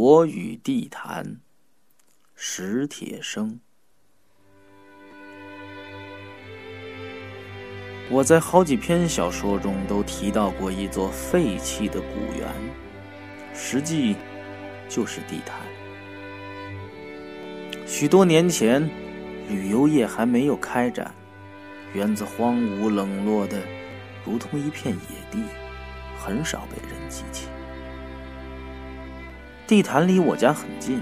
我与地坛，史铁生。我在好几篇小说中都提到过一座废弃的古园，实际就是地坛。许多年前，旅游业还没有开展，园子荒芜冷落的，如同一片野地，很少被人记起。地坛离我家很近，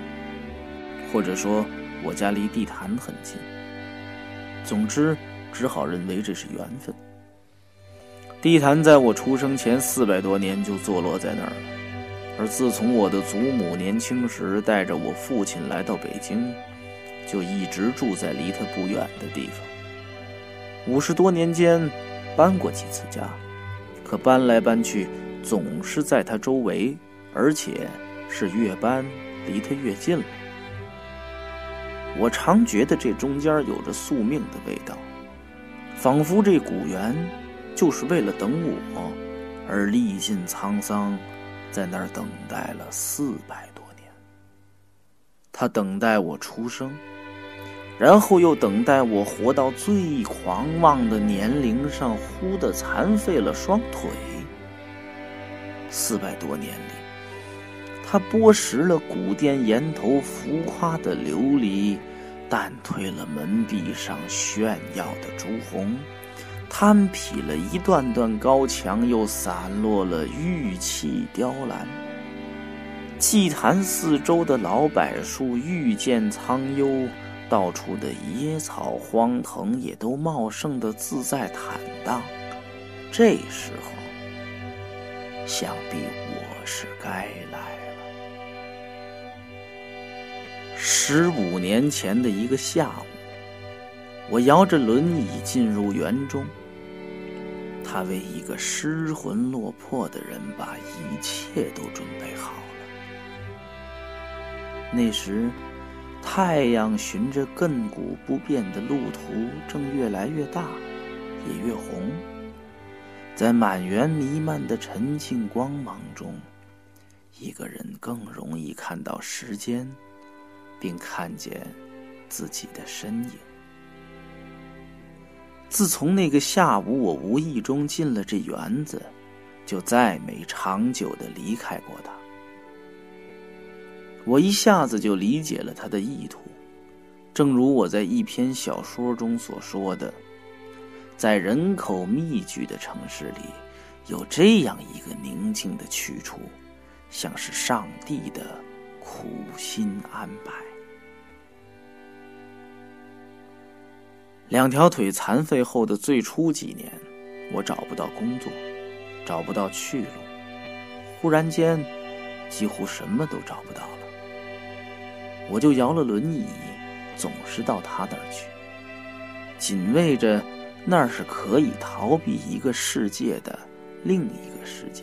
或者说，我家离地坛很近。总之。只好认为这是缘分。地坛在我出生前四百多年就坐落在那儿了，而自从我的祖母年轻时带着我父亲来到北京，就一直住在离他不远的地方。五十多年间，搬过几次家，可搬来搬去总是在他周围，而且是越搬离他越近了。我常觉得这中间有着宿命的味道。仿佛这古园就是为了等我而历尽沧桑，在那儿等待了四百多年。他等待我出生，然后又等待我活到最狂妄的年龄上，忽的残废了双腿。四百多年里，他剥蚀了古殿檐头浮夸的琉璃。淡褪了门壁上炫耀的朱红，摊劈了一段段高墙，又散落了玉砌雕栏。祭坛四周的老柏树愈见苍幽，到处的野草荒藤也都茂盛的自在坦荡。这时候，想必我是该十五年前的一个下午，我摇着轮椅进入园中。他为一个失魂落魄的人把一切都准备好了。那时，太阳循着亘古不变的路途，正越来越大，也越红。在满园弥漫的沉静光芒中，一个人更容易看到时间。并看见自己的身影。自从那个下午，我无意中进了这园子，就再没长久的离开过它。我一下子就理解了他的意图，正如我在一篇小说中所说的，在人口密集的城市里，有这样一个宁静的去处，像是上帝的苦心安排。两条腿残废后的最初几年，我找不到工作，找不到去路。忽然间，几乎什么都找不到了。我就摇了轮椅，总是到他那儿去，紧为着那儿是可以逃避一个世界的另一个世界。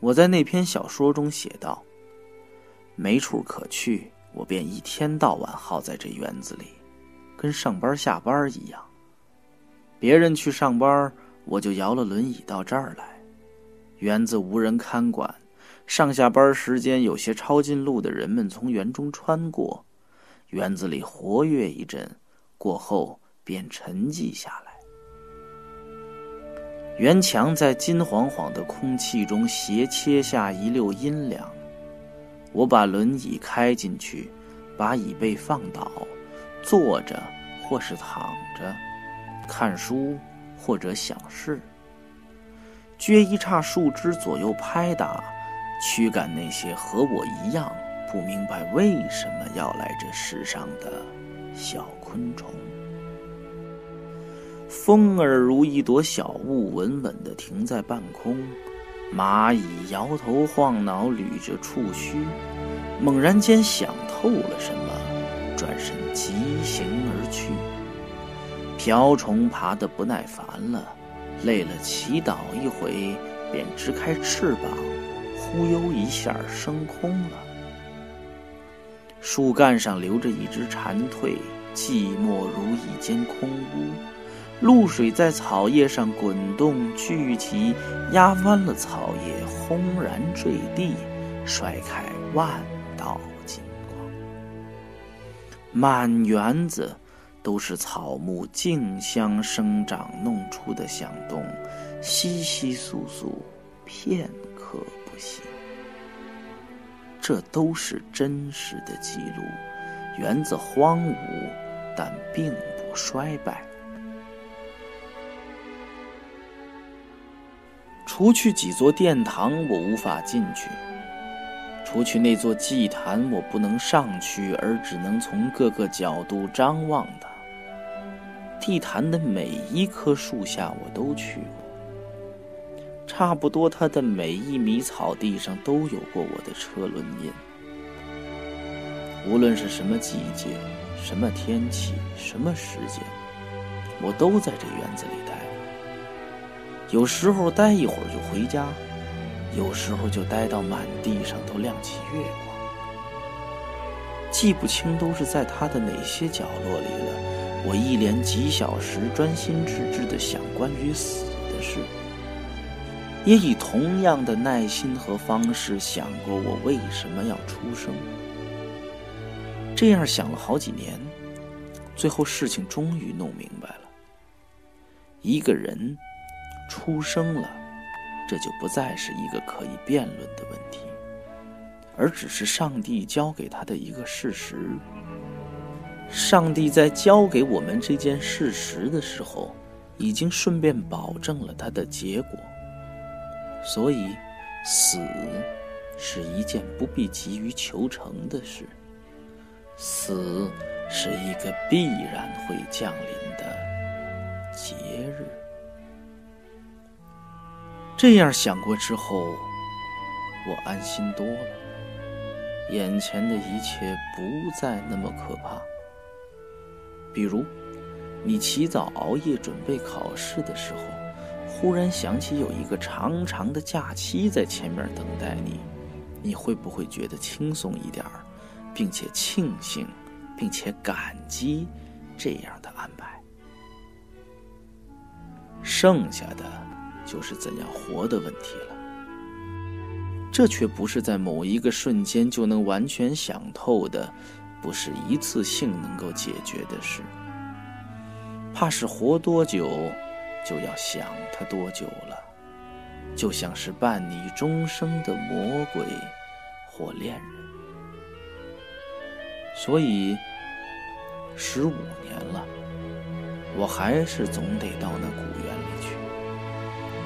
我在那篇小说中写道：“没处可去，我便一天到晚耗在这园子里。”跟上班下班一样，别人去上班，我就摇了轮椅到这儿来。园子无人看管，上下班时间有些抄近路的人们从园中穿过，园子里活跃一阵，过后便沉寂下来。园墙在金晃晃的空气中斜切下一溜阴凉。我把轮椅开进去，把椅背放倒。坐着，或是躺着，看书或者想事。撅一叉树枝左右拍打，驱赶那些和我一样不明白为什么要来这世上的小昆虫。风儿如一朵小雾，稳稳地停在半空。蚂蚁摇头晃脑，捋着触须，猛然间想透了什么。转身疾行而去。瓢虫爬得不耐烦了，累了祈祷一回，便支开翅膀，忽悠一下升空了。树干上留着一只蝉蜕，寂寞如一间空屋。露水在草叶上滚动聚集，压弯了草叶，轰然坠地，甩开万道。满园子都是草木竞相生长弄出的响动，稀稀簌簌，片刻不息。这都是真实的记录。园子荒芜，但并不衰败。除去几座殿堂，我无法进去；除去那座祭坛，我不能上去，而只能从各个角度张望它。地坛的每一棵树下，我都去过。差不多，它的每一米草地上都有过我的车轮印。无论是什么季节、什么天气、什么时间，我都在这园子里待。有时候待一会儿就回家，有时候就待到满地上都亮起月光。记不清都是在他的哪些角落里了。我一连几小时专心致志地想关于死的事，也以同样的耐心和方式想过我为什么要出生。这样想了好几年，最后事情终于弄明白了：一个人。出生了，这就不再是一个可以辩论的问题，而只是上帝教给他的一个事实。上帝在教给我们这件事实的时候，已经顺便保证了他的结果。所以，死是一件不必急于求成的事，死是一个必然会降临的节日。这样想过之后，我安心多了。眼前的一切不再那么可怕。比如，你起早熬夜准备考试的时候，忽然想起有一个长长的假期在前面等待你，你会不会觉得轻松一点儿，并且庆幸，并且感激这样的安排？剩下的。就是怎样活的问题了，这却不是在某一个瞬间就能完全想透的，不是一次性能够解决的事。怕是活多久，就要想他多久了，就像是伴你终生的魔鬼或恋人。所以，十五年了，我还是总得到那古。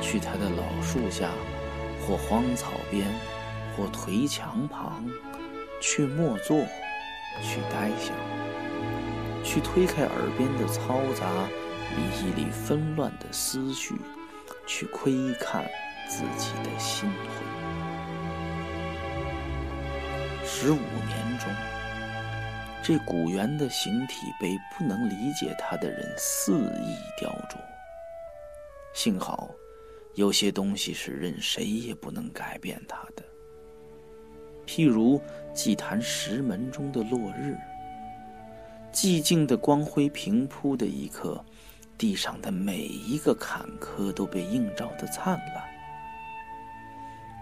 去他的老树下，或荒草边，或颓墙旁，去默坐，去呆想，去推开耳边的嘈杂，理一理纷乱的思绪，去窥看自己的心魂。十五年中，这古猿的形体被不能理解它的人肆意雕琢，幸好。有些东西是任谁也不能改变它的，譬如祭坛石门中的落日。寂静的光辉平铺的一刻，地上的每一个坎坷都被映照的灿烂。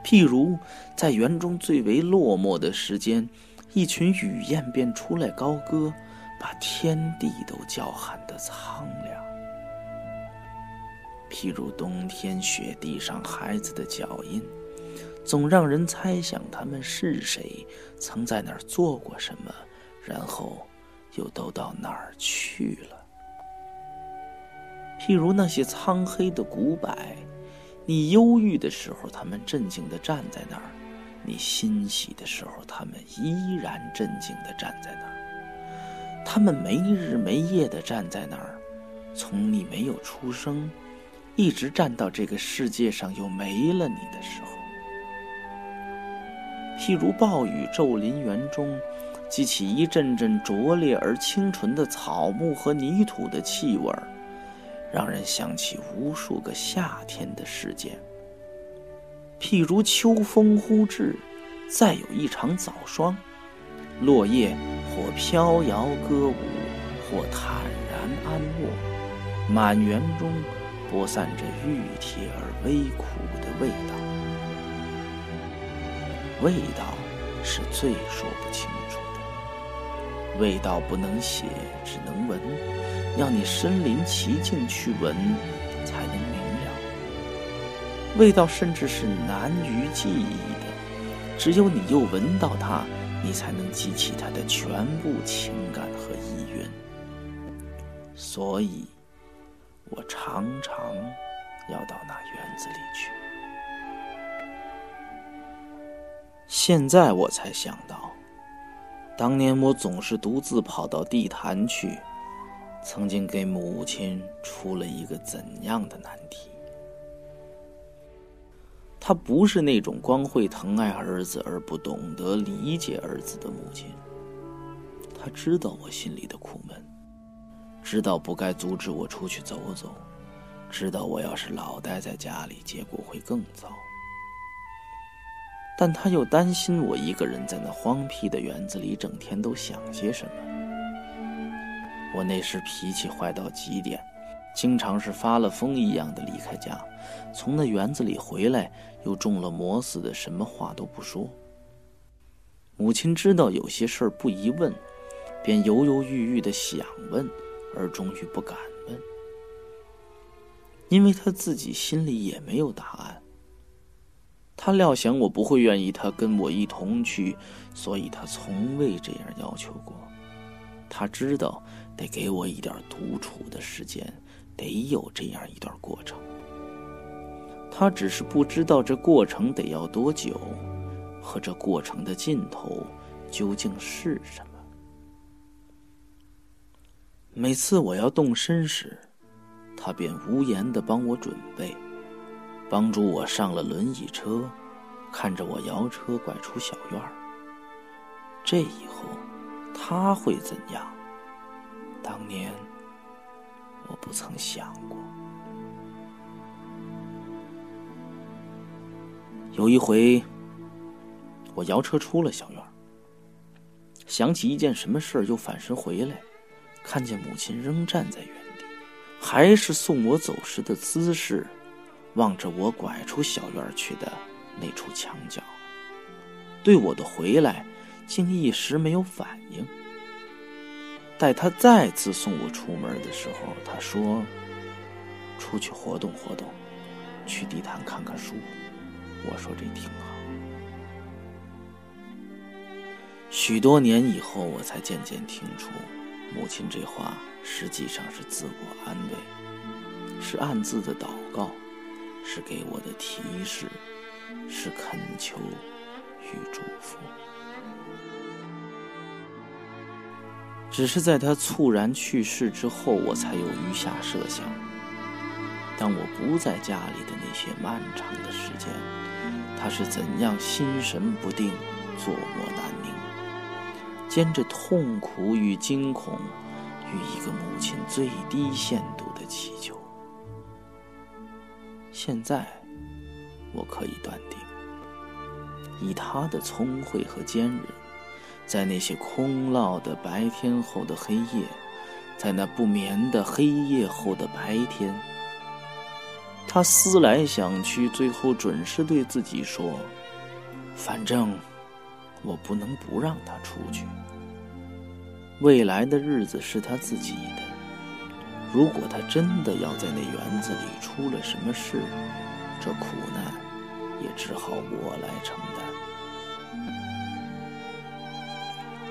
譬如在园中最为落寞的时间，一群雨燕便出来高歌，把天地都叫喊得苍凉。譬如冬天雪地上孩子的脚印，总让人猜想他们是谁，曾在那儿做过什么，然后又都到哪儿去了。譬如那些苍黑的古柏，你忧郁的时候，他们镇静地站在那儿；你欣喜的时候，他们依然镇静地站在那儿。他们没日没夜地站在那儿，从你没有出生。一直站到这个世界上又没了你的时候，譬如暴雨骤临园中，激起一阵阵拙劣而清纯的草木和泥土的气味儿，让人想起无数个夏天的事件。譬如秋风忽至，再有一场早霜，落叶或飘摇歌舞，或坦然安卧，满园中。播散着熨帖而微苦的味道，味道是最说不清楚的。味道不能写，只能闻，要你身临其境去闻，才能明了。味道甚至是难于记忆的，只有你又闻到它，你才能记起它的全部情感和意蕴。所以，我常常要到那园子里去。现在我才想到，当年我总是独自跑到地坛去，曾经给母亲出了一个怎样的难题。她不是那种光会疼爱儿子而不懂得理解儿子的母亲，她知道我心里的苦闷。知道不该阻止我出去走走，知道我要是老待在家里，结果会更糟。但他又担心我一个人在那荒僻的园子里，整天都想些什么。我那时脾气坏到极点，经常是发了疯一样的离开家，从那园子里回来，又中了魔似的，什么话都不说。母亲知道有些事儿不宜问，便犹犹豫豫的想问。而终于不敢问，因为他自己心里也没有答案。他料想我不会愿意他跟我一同去，所以他从未这样要求过。他知道得给我一点独处的时间，得有这样一段过程。他只是不知道这过程得要多久，和这过程的尽头究竟是什么。每次我要动身时，他便无言的帮我准备，帮助我上了轮椅车，看着我摇车拐出小院儿。这以后他会怎样？当年我不曾想过。有一回，我摇车出了小院儿，想起一件什么事儿，又返身回来。看见母亲仍站在原地，还是送我走时的姿势，望着我拐出小院去的那处墙角，对我的回来竟一时没有反应。待他再次送我出门的时候，他说：“出去活动活动，去地坛看看书。”我说：“这挺好。”许多年以后，我才渐渐听出。母亲这话实际上是自我安慰，是暗自的祷告，是给我的提示，是恳求与祝福。只是在他猝然去世之后，我才有余下设想：当我不在家里的那些漫长的时间，他是怎样心神不定、坐卧难。兼着痛苦与惊恐，与一个母亲最低限度的祈求。现在，我可以断定，以他的聪慧和坚韧，在那些空落的白天后的黑夜，在那不眠的黑夜后的白天，他思来想去，最后准是对自己说：“反正。”我不能不让他出去。未来的日子是他自己的。如果他真的要在那园子里出了什么事，这苦难也只好我来承担。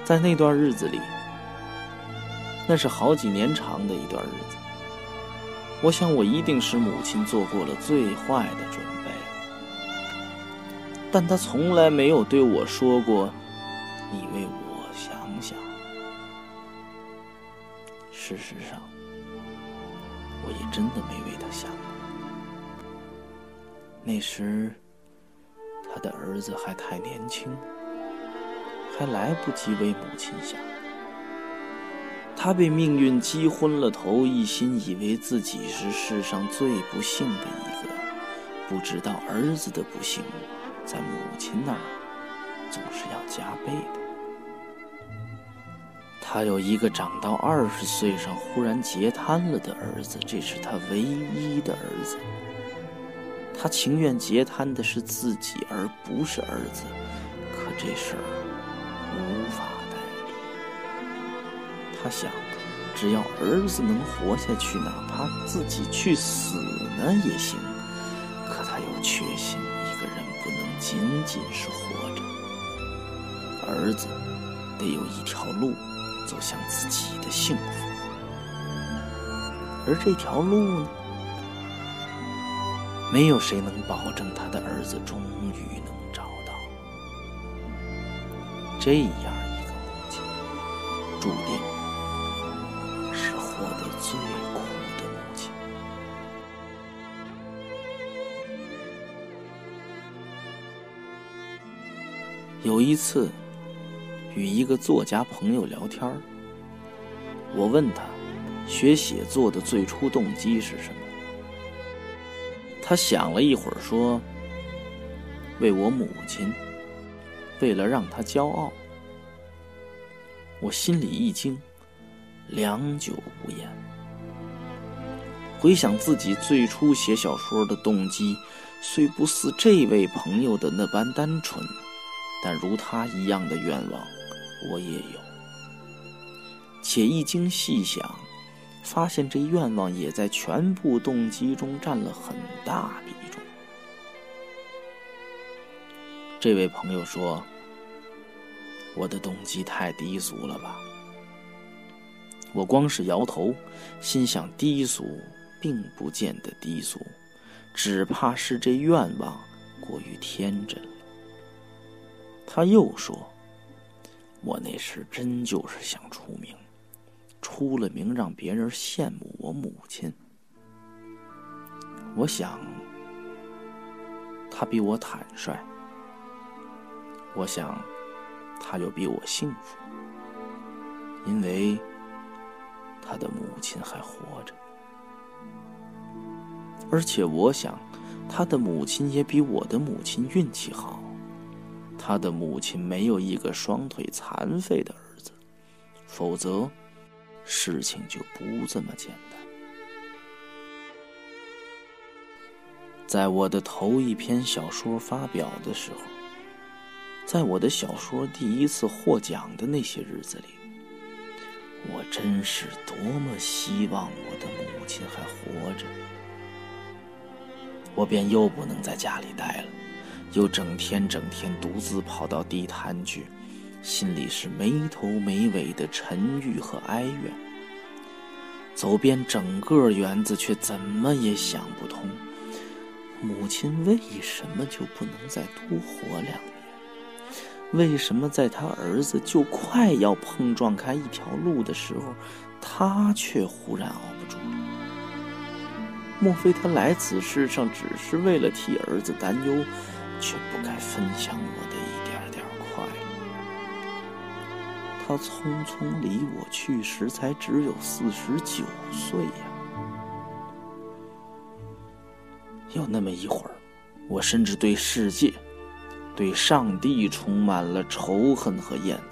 在那段日子里，那是好几年长的一段日子。我想，我一定是母亲做过了最坏的准备。但他从来没有对我说过：“你为我事实上，我也真的没为他想过。那时，他的儿子还太年轻，还来不及为母亲想。他被命运击昏了头，一心以为自己是世上最不幸的一个，不知道儿子的不幸。在母亲那儿，总是要加倍的。他有一个长到二十岁上忽然截瘫了的儿子，这是他唯一的儿子。他情愿截瘫的是自己，而不是儿子。可这事儿无法代理。他想，只要儿子能活下去，哪怕自己去死呢也行。可他又确信，一个人不能仅仅是活着，儿子得有一条路走向自己的幸福。而这条路呢？没有谁能保证他的儿子终于能找到。这样一个母亲，注定是活得最苦的母亲。有一次，与一个作家朋友聊天我问他，学写作的最初动机是什么？他想了一会儿，说：“为我母亲，为了让她骄傲。”我心里一惊，良久无言。回想自己最初写小说的动机，虽不似这位朋友的那般单纯，但如他一样的愿望，我也有。且一经细想。发现这愿望也在全部动机中占了很大比重。这位朋友说：“我的动机太低俗了吧？”我光是摇头，心想：低俗并不见得低俗，只怕是这愿望过于天真了。他又说：“我那时真就是想出名。”出了名，让别人羡慕我母亲。我想，他比我坦率。我想，他又比我幸福，因为他的母亲还活着。而且，我想，他的母亲也比我的母亲运气好。他的母亲没有一个双腿残废的儿子，否则。事情就不这么简单。在我的头一篇小说发表的时候，在我的小说第一次获奖的那些日子里，我真是多么希望我的母亲还活着。我便又不能在家里待了，又整天整天独自跑到地坛去。心里是没头没尾的沉郁和哀怨，走遍整个园子，却怎么也想不通，母亲为什么就不能再多活两年？为什么在他儿子就快要碰撞开一条路的时候，他却忽然熬不住了？莫非他来此世上只是为了替儿子担忧，却不该分享我的一点点快乐？他匆匆离我去时，才只有四十九岁呀。有那么一会儿，我甚至对世界、对上帝充满了仇恨和厌恶。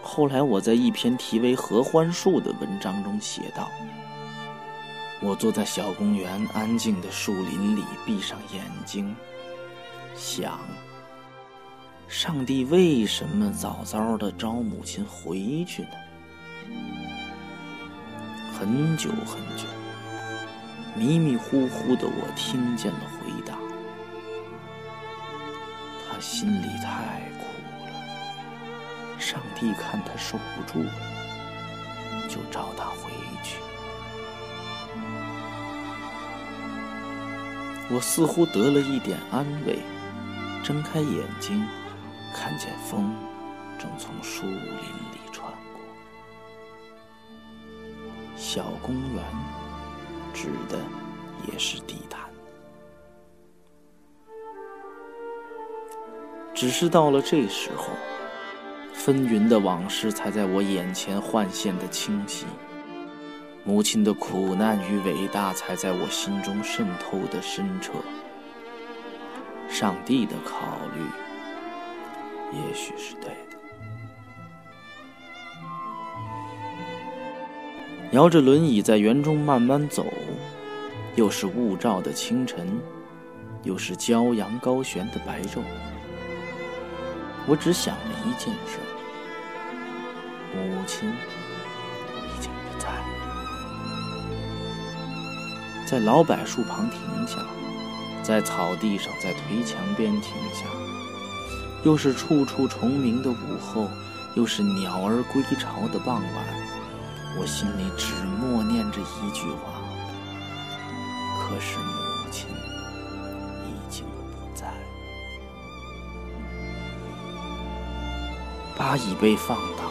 后来，我在一篇题为《合欢树》的文章中写道：“我坐在小公园安静的树林里，闭上眼睛，想。”上帝为什么早早的召母亲回去呢？很久很久，迷迷糊糊的我听见了回答：他心里太苦了，上帝看他受不住了，就召他回我似乎得了一点安慰，睁开眼睛。看见风正从树林里穿过，小公园指的也是地毯。只是到了这时候，纷纭的往事才在我眼前幻现的清晰，母亲的苦难与伟大才在我心中渗透的深彻，上帝的考虑。也许是对的。摇着轮椅在园中慢慢走，又是雾罩的清晨，又是骄阳高悬的白昼。我只想了一件事：母亲在老柏树旁停下，在草地上，在颓墙边停下。又是处处虫鸣的午后，又是鸟儿归巢的傍晚，我心里只默念着一句话：可是母亲已经不在。把椅背放倒，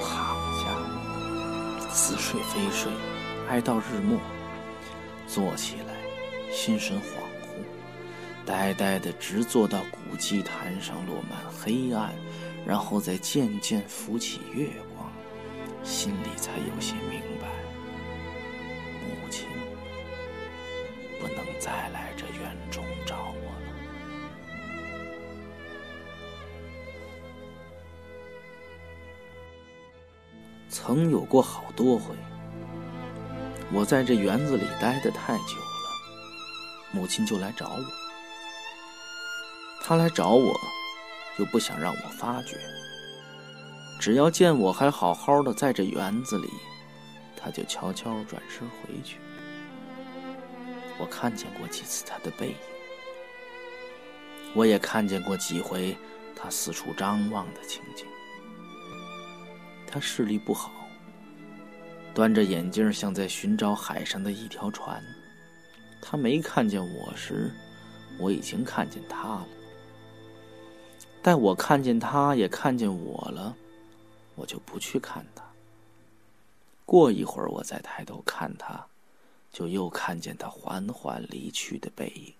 躺下，似睡非睡，挨到日没。坐起来，心神恍惚，呆呆的直坐到古祭坛上落满黑暗，然后再渐渐浮起月光，心里才有些明白，母亲不能再来这园中找我了。曾有过好多回。我在这园子里待得太久了，母亲就来找我。她来找我，又不想让我发觉。只要见我还好好的在这园子里，她就悄悄转身回去。我看见过几次她的背影，我也看见过几回她四处张望的情景。她视力不好。端着眼镜，像在寻找海上的一条船。他没看见我时，我已经看见他了。待我看见他，也看见我了，我就不去看他。过一会儿，我再抬头看他，就又看见他缓缓离去的背影。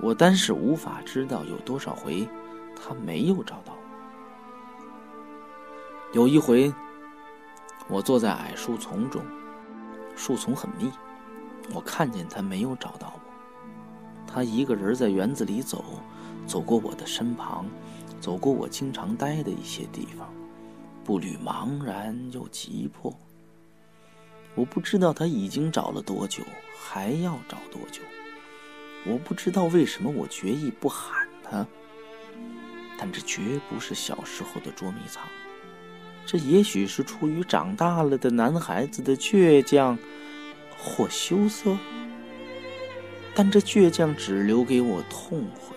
我单是无法知道有多少回，他没有找到。有一回，我坐在矮树丛中，树丛很密，我看见他没有找到我。他一个人在园子里走，走过我的身旁，走过我经常待的一些地方，步履茫然又急迫。我不知道他已经找了多久，还要找多久。我不知道为什么我决意不喊他，但这绝不是小时候的捉迷藏。这也许是出于长大了的男孩子的倔强或羞涩，但这倔强只留给我痛悔，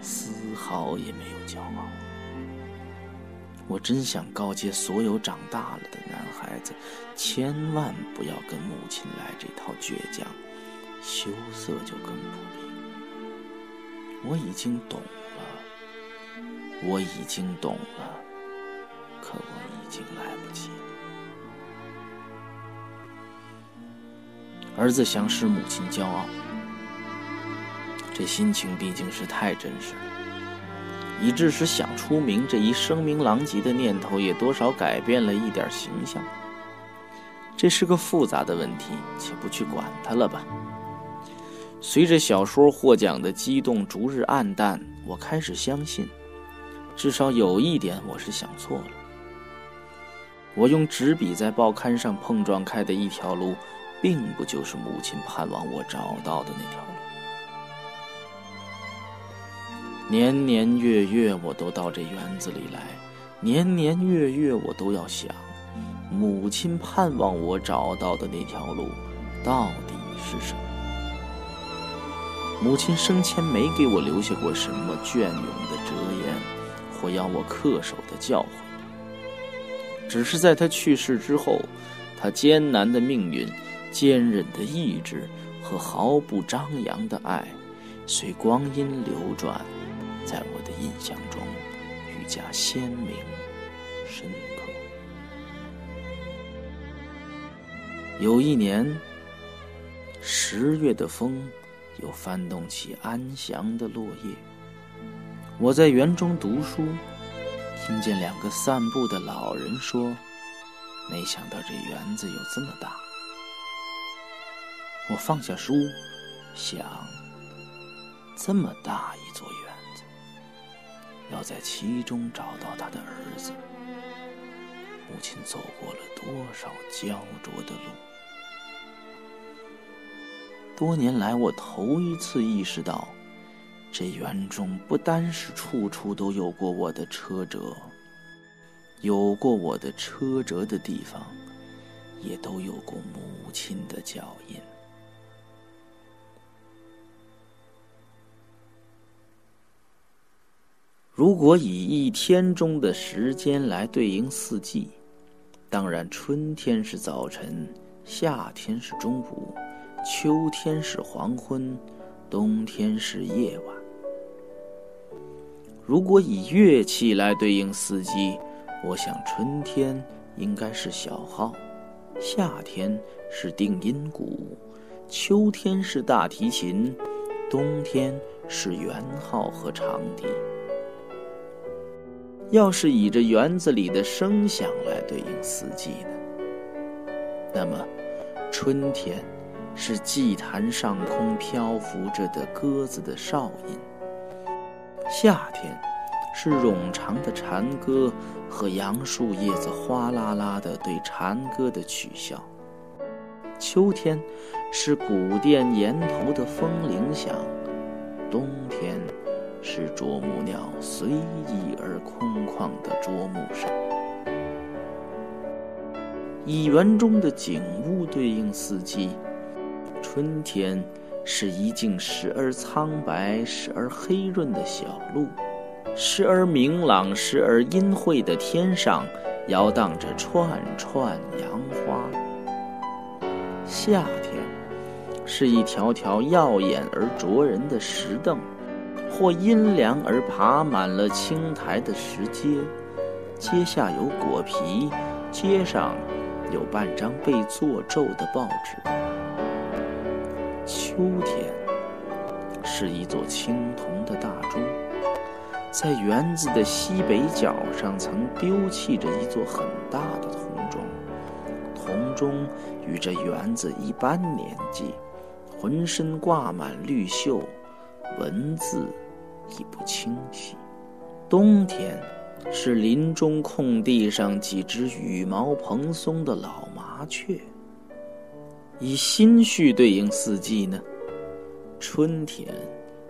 丝毫也没有骄傲。我真想告诫所有长大了的男孩子，千万不要跟母亲来这套倔强，羞涩就更不必。我已经懂了，我已经懂了。可我已经来不及了。儿子想使母亲骄傲，这心情毕竟是太真实了，以致使想出名这一声名狼藉的念头也多少改变了一点形象。这是个复杂的问题，且不去管它了吧。随着小说获奖的激动逐日暗淡，我开始相信，至少有一点我是想错了。我用纸笔在报刊上碰撞开的一条路，并不就是母亲盼望我找到的那条路。年年月月，我都到这园子里来；年年月月，我都要想，母亲盼望我找到的那条路，到底是什么？母亲生前没给我留下过什么隽永的哲言，或要我恪守的教诲。只是在他去世之后，他艰难的命运、坚韧的意志和毫不张扬的爱，随光阴流转，在我的印象中愈加鲜明、深刻。有一年，十月的风又翻动起安详的落叶，我在园中读书。听见两个散步的老人说：“没想到这园子有这么大。”我放下书，想：这么大一座园子，要在其中找到他的儿子，母亲走过了多少焦灼的路？多年来，我头一次意识到，这园中不单是处处都有过我的车辙，有过我的车辙的地方，也都有过母亲的脚印。如果以一天中的时间来对应四季，当然春天是早晨，夏天是中午，秋天是黄昏，冬天是夜晚。如果以乐器来对应四季，我想春天应该是小号，夏天是定音鼓，秋天是大提琴，冬天是圆号和长笛。要是以这园子里的声响来对应四季呢？那么，春天是祭坛上空漂浮着的鸽子的哨音；夏天是冗长的蝉歌和杨树叶子哗啦啦的对蝉歌的取笑；秋天是古殿檐头的风铃响；冬天。是啄木鸟随意而空旷的啄木声。蚁园中的景物对应四季：春天是一径时而苍白、时而黑润的小路；时而明朗、时而阴晦的天上摇荡着串串杨花。夏天是一条条耀眼而灼人的石凳。或阴凉而爬满了青苔的石阶，阶下有果皮，阶上有半张被做皱的报纸。秋天是一座青铜的大钟，在园子的西北角上曾丢弃着一座很大的铜钟，铜钟与这园子一般年纪，浑身挂满绿锈，文字。已不清晰。冬天，是林中空地上几只羽毛蓬松的老麻雀。以心绪对应四季呢？春天，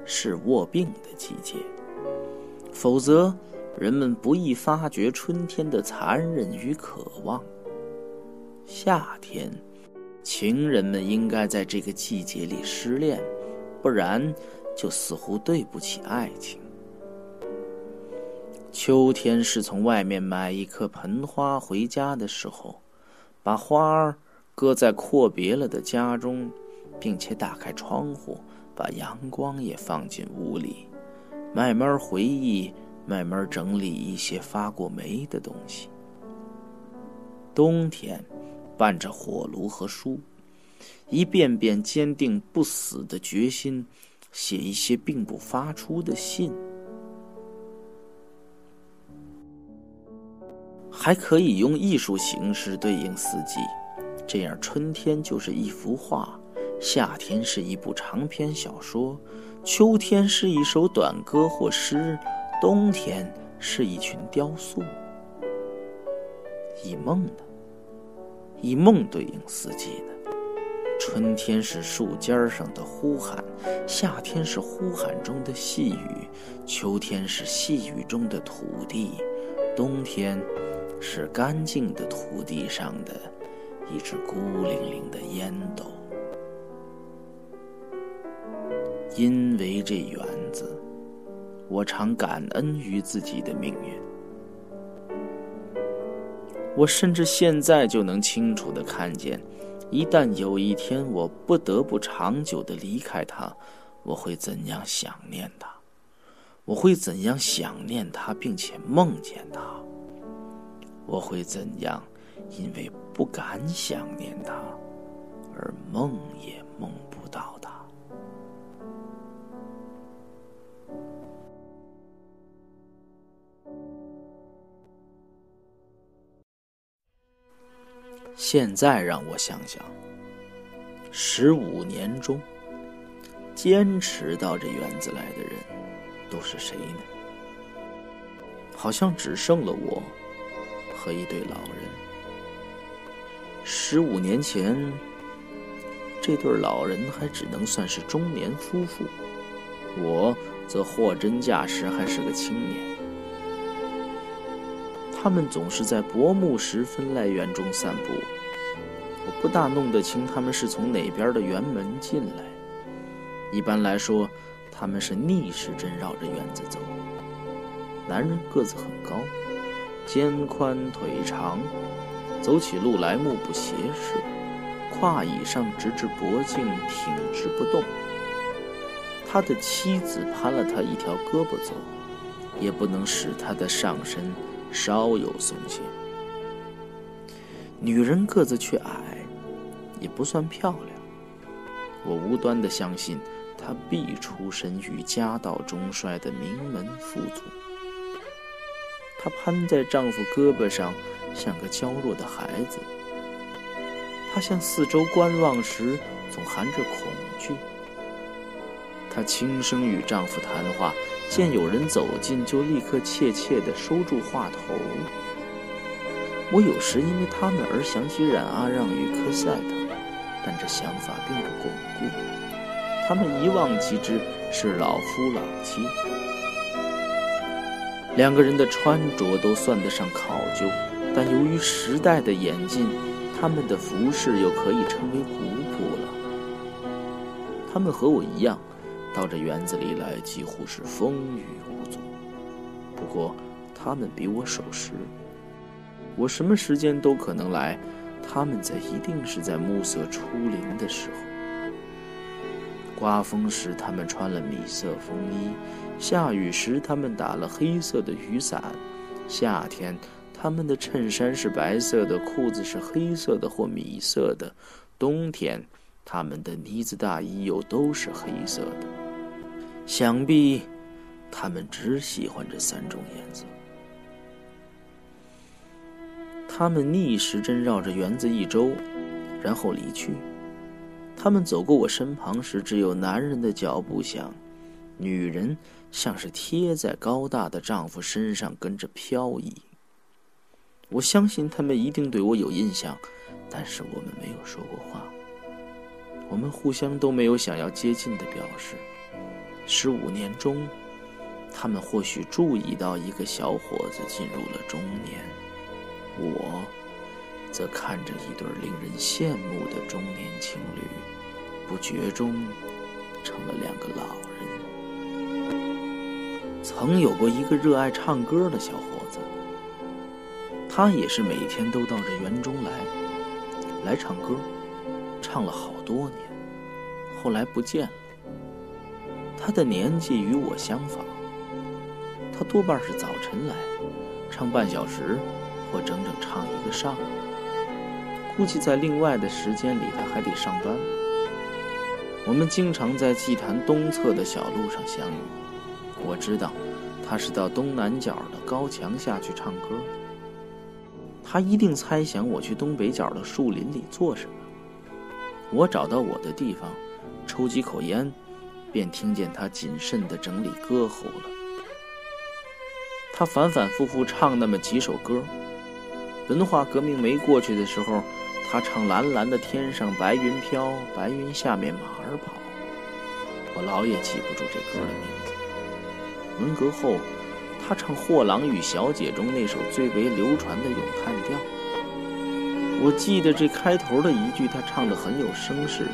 是卧病的季节，否则人们不易发觉春天的残忍与渴望。夏天，情人们应该在这个季节里失恋，不然。就似乎对不起爱情。秋天是从外面买一棵盆花回家的时候，把花儿搁在阔别了的家中，并且打开窗户，把阳光也放进屋里，慢慢回忆，慢慢整理一些发过霉的东西。冬天，伴着火炉和书，一遍遍坚定不死的决心。写一些并不发出的信，还可以用艺术形式对应四季，这样春天就是一幅画，夏天是一部长篇小说，秋天是一首短歌或诗，冬天是一群雕塑。以梦呢？以梦对应四季呢？春天是树尖上的呼喊，夏天是呼喊中的细雨，秋天是细雨中的土地，冬天是干净的土地上的一只孤零零的烟斗。因为这园子，我常感恩于自己的命运。我甚至现在就能清楚的看见。一旦有一天我不得不长久的离开他，我会怎样想念他？我会怎样想念他，并且梦见他？我会怎样因为不敢想念他而梦也梦不到他？现在让我想想，十五年中坚持到这园子来的人都是谁呢？好像只剩了我和一对老人。十五年前，这对老人还只能算是中年夫妇。我则货真价实还是个青年。他们总是在薄暮时分来园中散步，我不大弄得清他们是从哪边的园门进来。一般来说，他们是逆时针绕着园子走。男人个子很高，肩宽腿长，走起路来目不斜视，胯以上直至脖颈挺直不动。他的妻子攀了他一条胳膊走，也不能使他的上身稍有松懈。女人个子却矮，也不算漂亮。我无端的相信，她必出身于家道中衰的名门富族。她攀在丈夫胳膊上，像个娇弱的孩子。她向四周观望时，总含着恐惧。她轻声与丈夫谈话，见有人走近，就立刻怯怯地收住话头。我有时因为他们而想起冉阿让与科赛特，但这想法并不巩固。他们一望即知是老夫老妻。两个人的穿着都算得上考究，但由于时代的演进，他们的服饰又可以称为古朴了。他们和我一样。到这园子里来，几乎是风雨无阻。不过，他们比我守时。我什么时间都可能来，他们在一定是在暮色初临的时候。刮风时，他们穿了米色风衣；下雨时，他们打了黑色的雨伞。夏天，他们的衬衫是白色的，裤子是黑色的或米色的；冬天，他们的呢子大衣又都是黑色的。想必，他们只喜欢这三种颜色。他们逆时针绕着园子一周，然后离去。他们走过我身旁时，只有男人的脚步响，女人像是贴在高大的丈夫身上跟着飘逸。我相信他们一定对我有印象，但是我们没有说过话。我们互相都没有想要接近的表示。十五年中，他们或许注意到一个小伙子进入了中年，我则看着一对令人羡慕的中年情侣，不觉中成了两个老人。曾有过一个热爱唱歌的小伙，他也是每天都到这园中来，来唱歌，唱了好多年，后来不见了。他的年纪与我相仿，他多半是早晨来，唱半小时，或整整唱一个上午。估计在另外的时间里，他还得上班。我们经常在祭坛东侧的小路上相遇。我知道，他是到东南角的高墙下去唱歌。他一定猜想我去东北角的树林里做什么。我找到我的地方，抽几口烟。便听见他谨慎地整理歌喉了。他反反复复唱那么几首歌。文化革命没过去的时候，他唱“蓝蓝的天上白云飘，白云下面马儿跑”。我老也记不住这歌的名字。文革后，他唱《货郎与小姐》中那首最为流传的咏叹调。我记得这开头的一句，他唱得很有声势，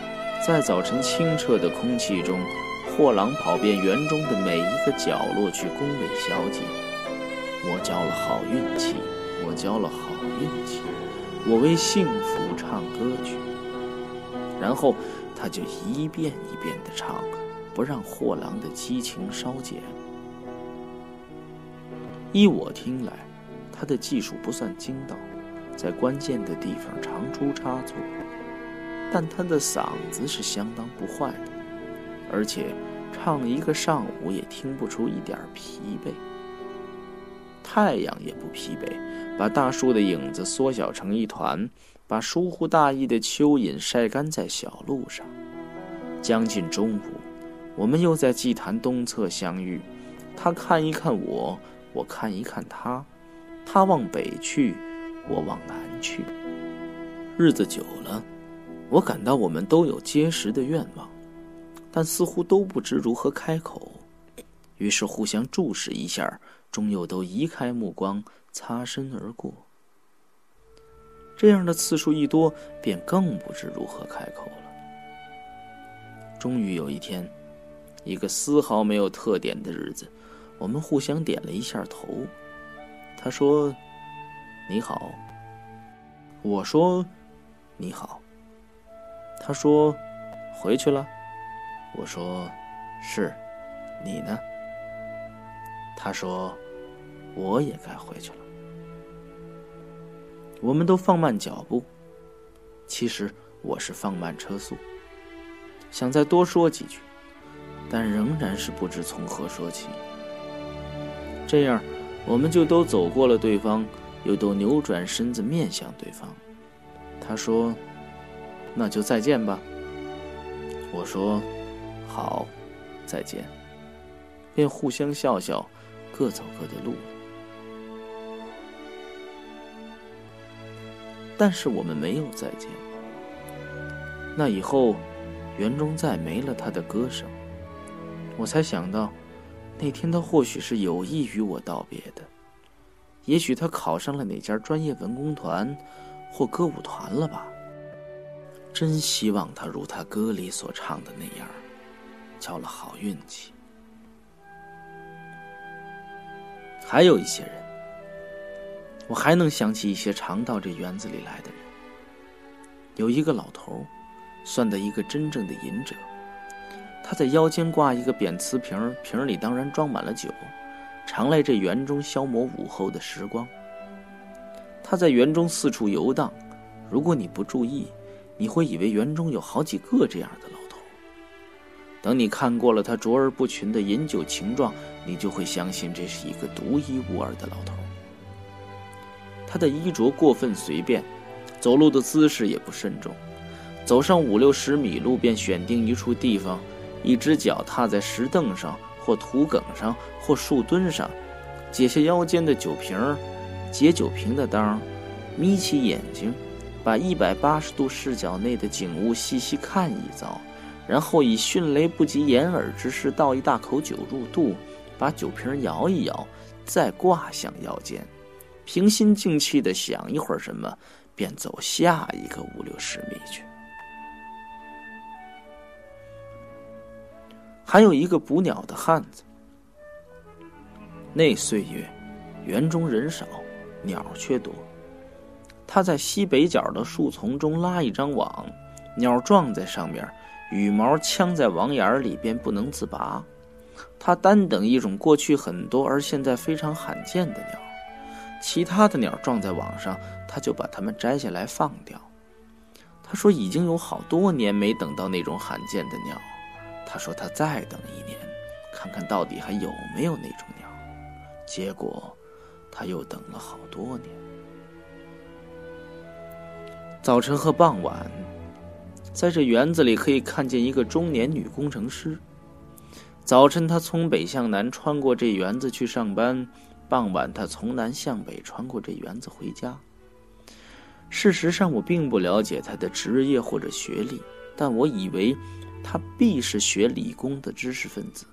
在早晨清澈的空气中。货郎跑遍园中的每一个角落去恭维小姐，我交了好运气，我交了好运气，我为幸福唱歌曲。然后他就一遍一遍地唱，不让货郎的激情稍减。依我听来，他的技术不算精到，在关键的地方常出差错，但他的嗓子是相当不坏的。而且，唱一个上午也听不出一点疲惫。太阳也不疲惫，把大树的影子缩小成一团，把疏忽大意的蚯蚓晒干在小路上。将近中午，我们又在祭坛东侧相遇。他看一看我，我看一看他。他往北去，我往南去。日子久了，我感到我们都有结实的愿望。但似乎都不知如何开口。于是互相注视一下，终又都移开目光，擦身而过。这样的次数一多，便更不知如何开口了。终于有一天，一个丝毫没有特点的日子，我们互相点了一下头。他说：“你好。”我说：“你好。”他说：“回去了。”我说：“是。”你呢？他说：“我也该回去了。”我们都放慢脚步。其实我是放慢车速，想再多说几句，但仍然是不知从何说起。这样，我们就都走过了对方，又都扭转身子面向对方。他说：“那就再见吧。”我说：“好，再见。”便互相笑笑，各走各的路了。但是我们没有再见。那以后，园中再没了他的歌声。我才想到，那天他或许是有意与我道别的。也许他考上了哪家专业文工团，或歌舞团了吧。真希望他如他歌里所唱的那样，交了好运气。还有一些人，我还能想起一些常到这园子里来的人。有一个老头，算得一个真正的隐者。他在腰间挂一个扁瓷瓶，瓶里当然装满了酒，常来这园中消磨午后的时光。他在园中四处游荡，如果你不注意，你会以为园中有好几个这样的老头。等你看过了他卓而不群的饮酒情状。你就会相信这是一个独一无二的老头。他的衣着过分随便，走路的姿势也不慎重。走上五六十米路，便选定一处地方，一只脚踏在石凳上，或土埂上，或树墩上，解下腰间的酒瓶解酒瓶的当眯起眼睛，把一百八十度视角内的景物细细看一遭，然后以迅雷不及掩耳之势倒一大口酒入肚。把酒瓶摇一摇，再挂向腰间，平心静气的想一会儿什么，便走下一个五六十米去。还有一个捕鸟的汉子。那岁月，园中人少，鸟却多。他在西北角的树丛中拉一张网，鸟撞在上面，羽毛呛在网眼里，边不能自拔。他单等一种过去很多而现在非常罕见的鸟，其他的鸟撞在网上，他就把它们摘下来放掉。他说已经有好多年没等到那种罕见的鸟。他说他再等一年，看看到底还有没有那种鸟。结果，他又等了好多年。早晨和傍晚，在这园子里可以看见一个中年女工程师。早晨，他从北向南穿过这园子去上班；傍晚，他从南向北穿过这园子回家。事实上，我并不了解他的职业或者学历，但我以为他必是学理工的知识分子。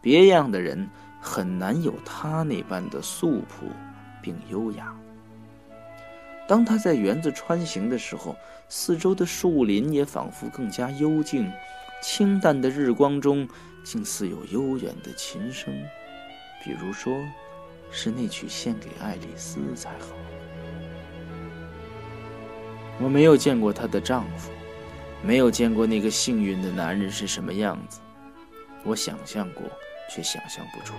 别样的人很难有他那般的素朴并优雅。当他在园子穿行的时候，四周的树林也仿佛更加幽静，清淡的日光中。竟似有悠远的琴声，比如说，是那曲献给爱丽丝才好。我没有见过她的丈夫，没有见过那个幸运的男人是什么样子。我想象过，却想象不出。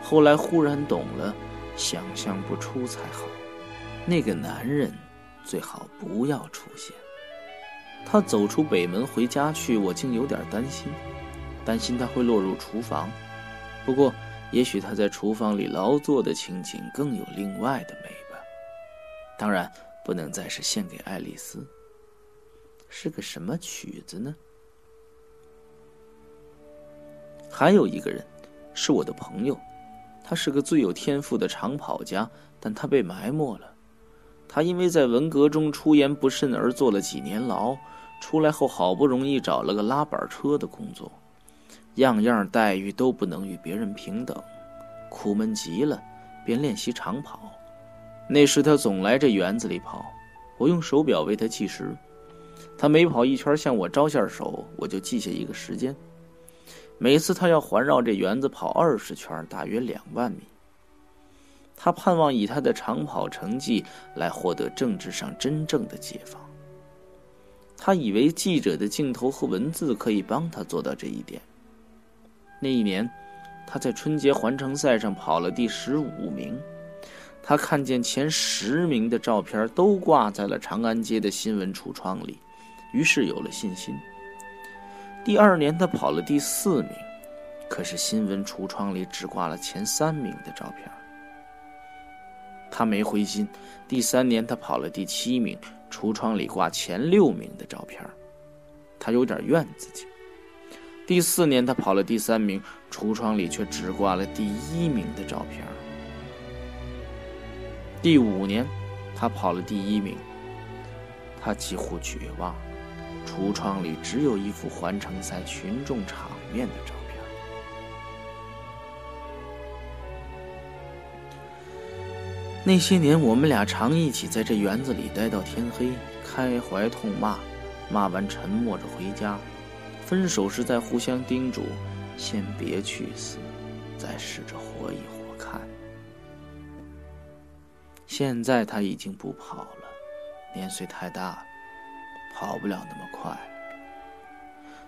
后来忽然懂了，想象不出才好。那个男人最好不要出现。他走出北门回家去，我竟有点担心。担心他会落入厨房，不过，也许他在厨房里劳作的情景更有另外的美吧。当然，不能再是献给爱丽丝。是个什么曲子呢？还有一个人，是我的朋友，他是个最有天赋的长跑家，但他被埋没了。他因为在文革中出言不慎而坐了几年牢，出来后好不容易找了个拉板车的工作。样样待遇都不能与别人平等，苦闷极了，便练习长跑。那时他总来这园子里跑，我用手表为他计时。他每跑一圈向我招下手，我就记下一个时间。每次他要环绕这园子跑二十圈，大约两万米。他盼望以他的长跑成绩来获得政治上真正的解放。他以为记者的镜头和文字可以帮他做到这一点。那一年，他在春节环城赛上跑了第十五名。他看见前十名的照片都挂在了长安街的新闻橱窗里，于是有了信心。第二年，他跑了第四名，可是新闻橱窗里只挂了前三名的照片。他没灰心。第三年，他跑了第七名，橱窗里挂前六名的照片，他有点怨自己。第四年，他跑了第三名，橱窗里却只挂了第一名的照片。第五年，他跑了第一名，他几乎绝望，橱窗里只有一幅环城赛群众场面的照片。那些年，我们俩常一起在这园子里待到天黑，开怀痛骂，骂完沉默着回家。分手时再互相叮嘱，先别去死，再试着活一活看。现在他已经不跑了，年岁太大了，跑不了那么快。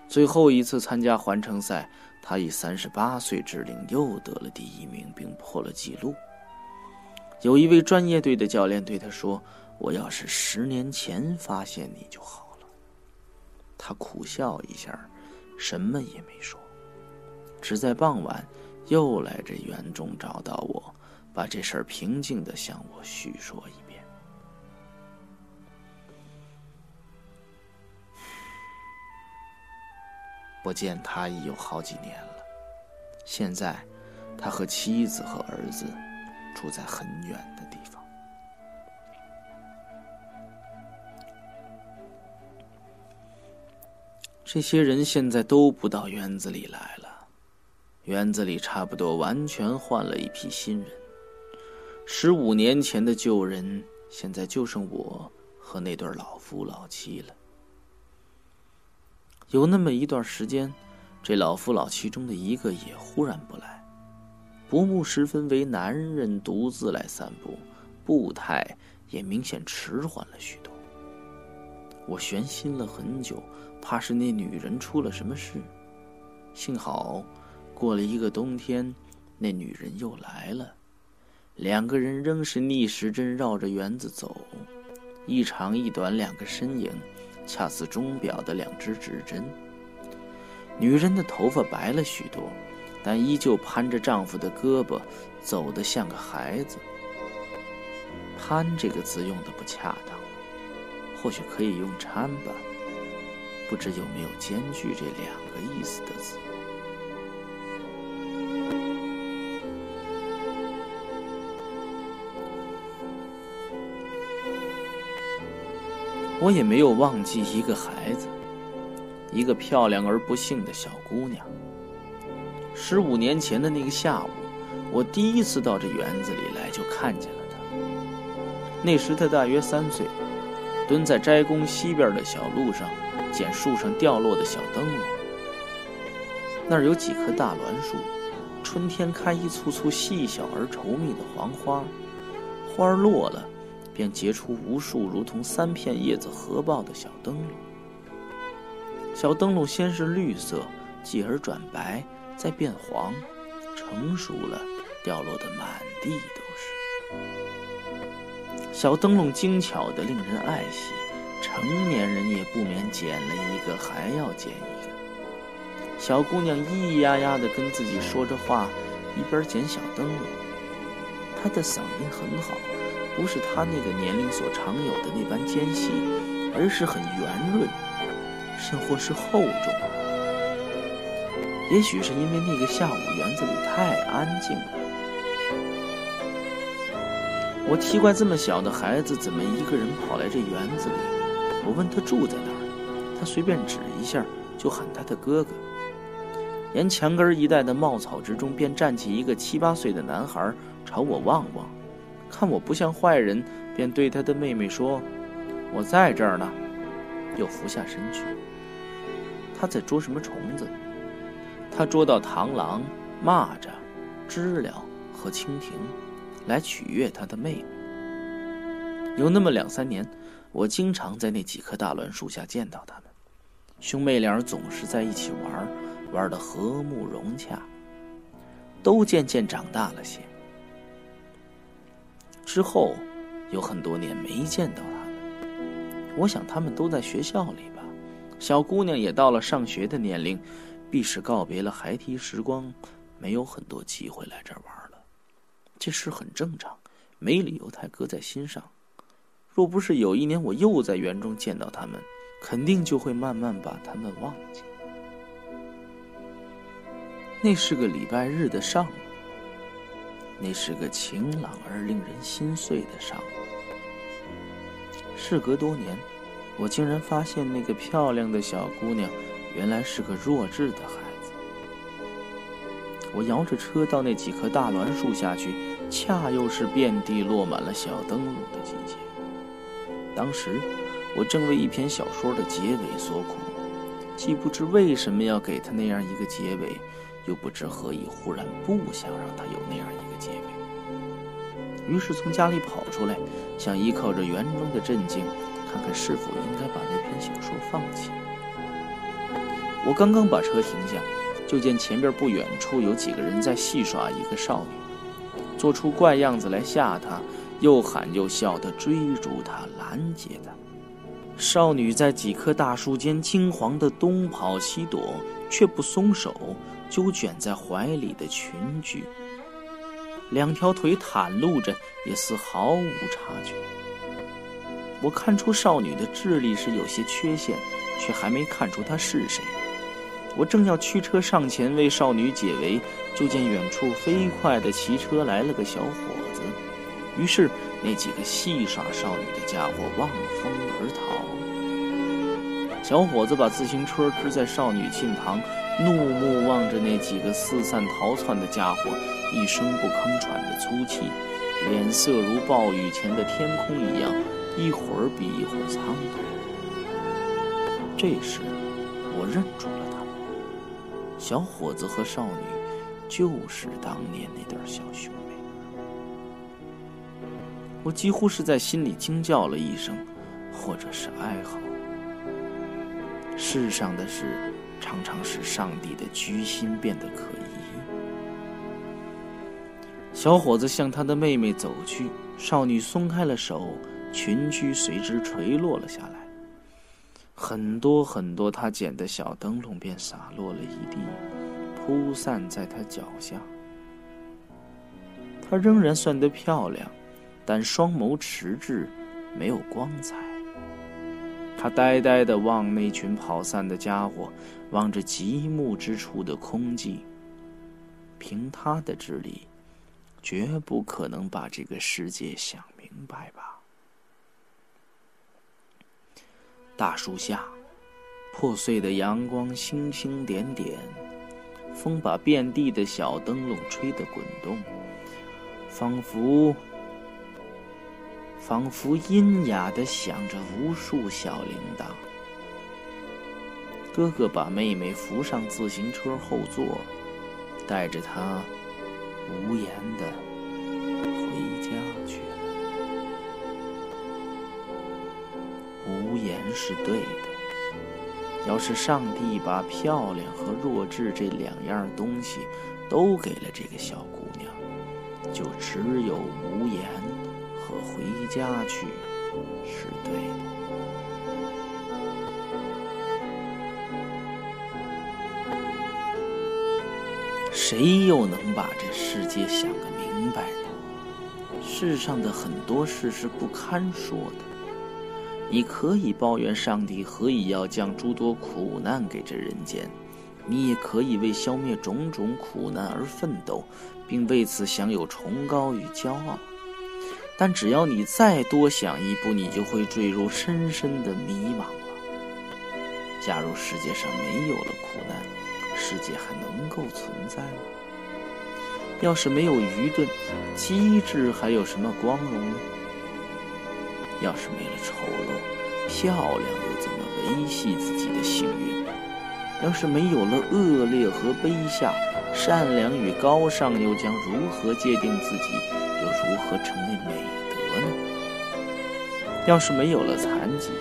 最后一次参加环城赛，他以三十八岁之龄又得了第一名，并破了纪录。有一位专业队的教练对他说：“我要是十年前发现你就好了。”他苦笑一下，什么也没说，只在傍晚又来这园中找到我，把这事儿平静的向我叙说一遍。不见他已有好几年了，现在他和妻子和儿子住在很远的地方。这些人现在都不到园子里来了，园子里差不多完全换了一批新人。十五年前的旧人，现在就剩我和那对老夫老妻了。有那么一段时间，这老夫老妻中的一个也忽然不来，薄暮时分为男人独自来散步，步态也明显迟缓了许多。我悬心了很久。怕是那女人出了什么事，幸好，过了一个冬天，那女人又来了，两个人仍是逆时针绕着园子走，一长一短两个身影，恰似钟表的两只指针。女人的头发白了许多，但依旧攀着丈夫的胳膊，走得像个孩子。攀这个字用的不恰当，或许可以用搀吧。不知有没有兼具这两个意思的字？我也没有忘记一个孩子，一个漂亮而不幸的小姑娘。十五年前的那个下午，我第一次到这园子里来，就看见了她。那时她大约三岁，蹲在斋宫西边的小路上。捡树上掉落的小灯笼，那儿有几棵大栾树，春天开一簇簇细小而稠密的黄花，花落了，便结出无数如同三片叶子合抱的小灯笼。小灯笼先是绿色，继而转白，再变黄，成熟了，掉落的满地都是。小灯笼精巧的令人爱惜。成年人也不免捡了一个，还要捡一个。小姑娘咿咿呀呀地跟自己说着话，一边捡小灯笼。她的嗓音很好，不是他那个年龄所常有的那般尖细，而是很圆润，甚或是厚重。也许是因为那个下午园子里太安静了。我奇怪，这么小的孩子怎么一个人跑来这园子里？我问他住在哪儿，他随便指一下就喊他的哥哥。沿墙根一带的茂草之中，便站起一个七八岁的男孩，朝我望望，看我不像坏人，便对他的妹妹说：“我在这儿呢。”又伏下身去。他在捉什么虫子？他捉到螳螂、蚂蚱、知了和蜻蜓，来取悦他的妹妹。有那么两三年，我经常在那几棵大栾树下见到他们，兄妹俩总是在一起玩，玩得和睦融洽。都渐渐长大了些。之后，有很多年没见到他们。我想他们都在学校里吧。小姑娘也到了上学的年龄，必是告别了孩提时光，没有很多机会来这儿玩了。这事很正常，没理由太搁在心上。若不是有一年我又在园中见到他们，肯定就会慢慢把他们忘记。那是个礼拜日的上午，那是个晴朗而令人心碎的上午。事隔多年，我竟然发现那个漂亮的小姑娘，原来是个弱智的孩子。我摇着车到那几棵大栾树下去，恰又是遍地落满了小灯笼的季节。当时，我正为一篇小说的结尾所苦，既不知为什么要给他那样一个结尾，又不知何以忽然不想让他有那样。于是从家里跑出来，想依靠着园中的镇静，看看是否应该把那篇小说放弃。我刚刚把车停下，就见前边不远处有几个人在戏耍一个少女，做出怪样子来吓她。又喊又笑地追逐她，拦截她。少女在几棵大树间惊惶地东跑西躲，却不松手，就卷在怀里的裙裾，两条腿袒露着，也似毫无察觉。我看出少女的智力是有些缺陷，却还没看出她是谁。我正要驱车上前为少女解围，就见远处飞快地骑车来了个小伙子。于是，那几个戏耍少女的家伙望风而逃。小伙子把自行车支在少女近旁，怒目望着那几个四散逃窜的家伙，一声不吭，喘着粗气，脸色如暴雨前的天空一样，一会儿比一会儿苍白。这时，我认出了他们，小伙子和少女，就是当年那对小兄妹。我几乎是在心里惊叫了一声，或者是哀嚎。世上的事，常常使上帝的居心变得可疑。小伙子向他的妹妹走去，少女松开了手，裙裾随之垂落了下来。很多很多他捡的小灯笼便洒落了一地，铺散在他脚下。她仍然算得漂亮。但双眸迟滞，没有光彩。他呆呆地望那群跑散的家伙，望着极目之处的空寂。凭他的智力，绝不可能把这个世界想明白吧？大树下，破碎的阳光星星点点，风把遍地的小灯笼吹得滚动，仿佛……仿佛阴哑的响着无数小铃铛。哥哥把妹妹扶上自行车后座，带着她无言的回家去了。无言是对的。要是上帝把漂亮和弱智这两样东西都给了这个小姑娘，就只有无言。和回家去是对的。谁又能把这世界想个明白呢？世上的很多事是不堪说的。你可以抱怨上帝何以要将诸多苦难给这人间，你也可以为消灭种种苦难而奋斗，并为此享有崇高与骄傲。但只要你再多想一步，你就会坠入深深的迷茫了。假如世界上没有了苦难，世界还能够存在吗？要是没有愚钝，机智还有什么光荣呢？要是没了丑陋，漂亮又怎么维系自己的幸运？要是没有了恶劣和卑下，善良与高尚又将如何界定自己，又如何成为美德呢？要是没有了残疾，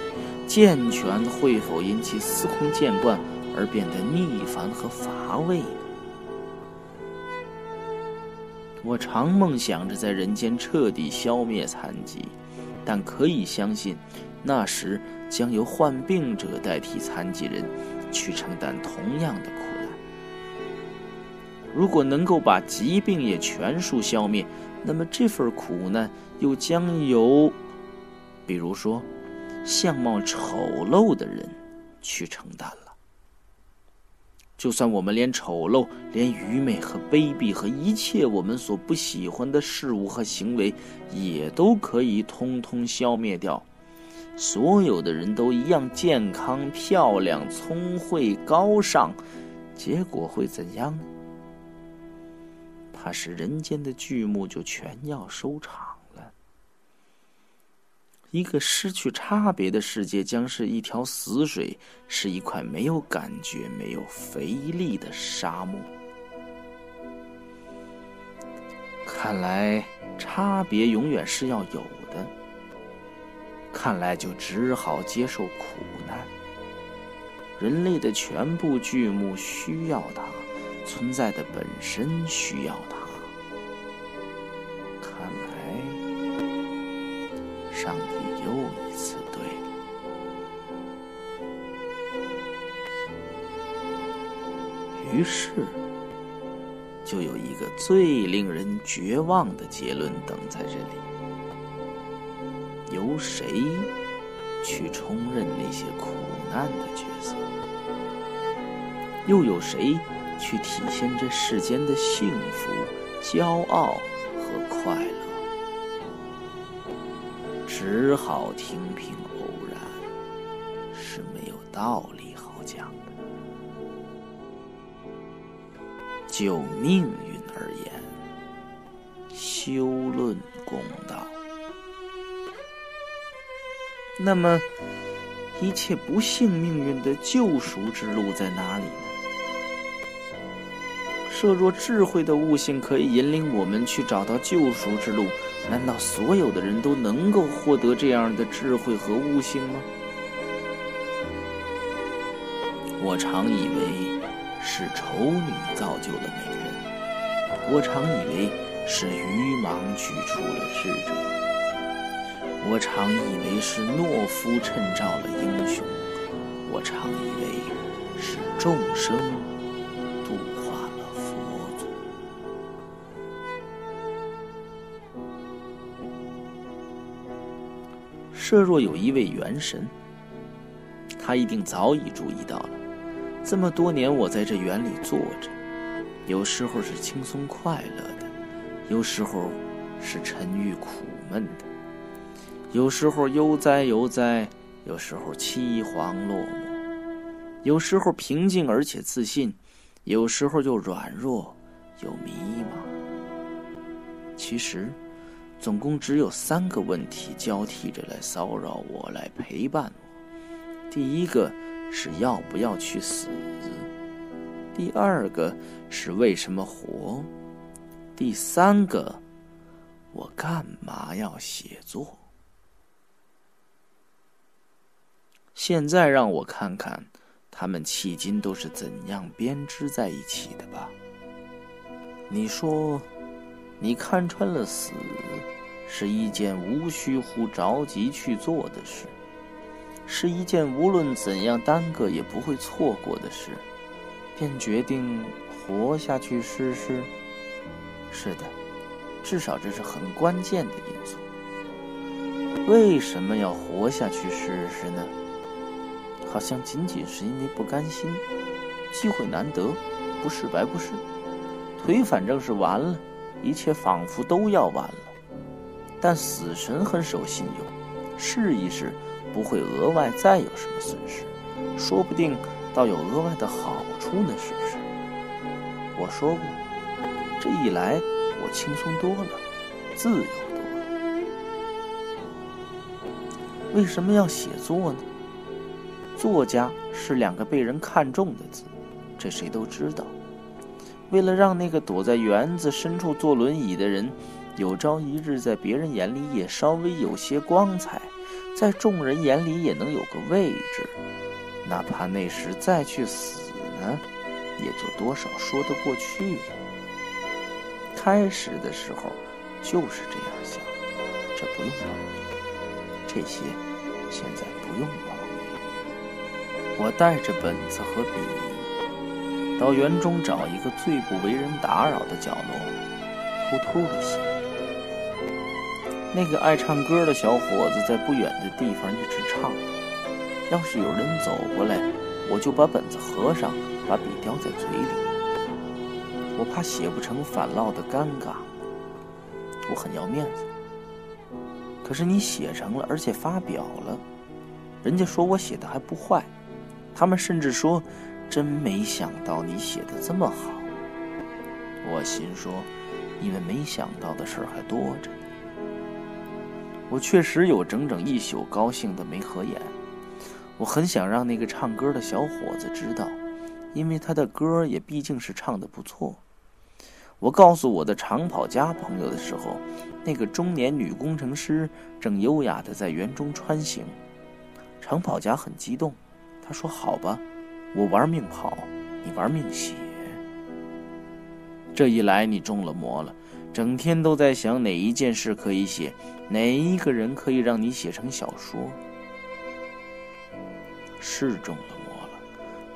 健全会否因其司空见惯而变得逆烦和乏味？我常梦想着在人间彻底消灭残疾，但可以相信，那时将由患病者代替残疾人，去承担同样的苦难。如果能够把疾病也全数消灭，那么这份苦难又将由，比如说，相貌丑陋的人去承担。就算我们连丑陋、连愚昧和卑鄙和一切我们所不喜欢的事物和行为，也都可以通通消灭掉，所有的人都一样健康、漂亮、聪慧、高尚，结果会怎样呢？怕是人间的剧目就全要收场。一个失去差别的世界，将是一条死水，是一块没有感觉、没有肥力的沙漠。看来，差别永远是要有的。看来，就只好接受苦难。人类的全部剧目需要它，存在的本身需要它。看来，上帝。于是就有一个最令人绝望的结论等在这里：由谁去充任那些苦难的角色？又有谁去体现这世间的幸福、骄傲和快乐？只好听凭偶然，是没有道理就命运而言，休论公道。那么，一切不幸命运的救赎之路在哪里呢？设若智慧的悟性可以引领我们去找到救赎之路。难道所有的人都能够获得这样的智慧和悟性吗？我常以为是丑女造就了美人，我常以为是愚盲举出了智者，我常以为是懦夫衬照了英雄，我常以为是众生度化了佛祖。设若有一位元神，他一定早已注意到了。这么多年，我在这园里坐着，有时候是轻松快乐的，有时候是沉郁苦闷的，有时候悠哉悠哉，有时候凄惶落寞，有时候平静而且自信，有时候又软弱又迷茫。其实。总共只有三个问题交替着来骚扰我，来陪伴我。第一个是要不要去死？第二个是为什么活？第三个，我干嘛要写作？现在让我看看，他们迄今都是怎样编织在一起的吧。你说。你看穿了死，是一件无需乎着急去做的事，是一件无论怎样耽搁也不会错过的事，便决定活下去试试。是的，至少这是很关键的因素。为什么要活下去试试呢？好像仅仅是因为不甘心，机会难得，不试白不试，腿反正是完了。一切仿佛都要完了，但死神很守信用，试一试不会额外再有什么损失，说不定倒有额外的好处呢，是不是？我说过，这一来我轻松多了，自由多了。为什么要写作呢？作家是两个被人看重的字，这谁都知道。为了让那个躲在园子深处坐轮椅的人，有朝一日在别人眼里也稍微有些光彩，在众人眼里也能有个位置，哪怕那时再去死呢，也就多少说得过去了。开始的时候就是这样想，这不用保密，这些现在不用保密。我带着本子和笔，到园中找一个最不为人打扰的角落，偷偷的写。那个爱唱歌的小伙子在不远的地方一直唱。要是有人走过来，我就把本子合上，把笔叼在嘴里。我怕写不成反落的尴尬，我很要面子。可是你写成了，而且发表了，人家说我写的还不坏，他们甚至说，真没想到你写的这么好。我心说，你们没想到的事还多着。我确实有整整一宿高兴的没合眼。我很想让那个唱歌的小伙子知道，因为他的歌也毕竟是唱的不错。我告诉我的长跑家朋友的时候，那个中年女工程师正优雅的在园中穿行。长跑家很激动，他说：“好吧，我玩命跑，你玩命写。这一来你中了魔了，整天都在想哪一件事可以写。”哪一个人可以让你写成小说？是中了魔了。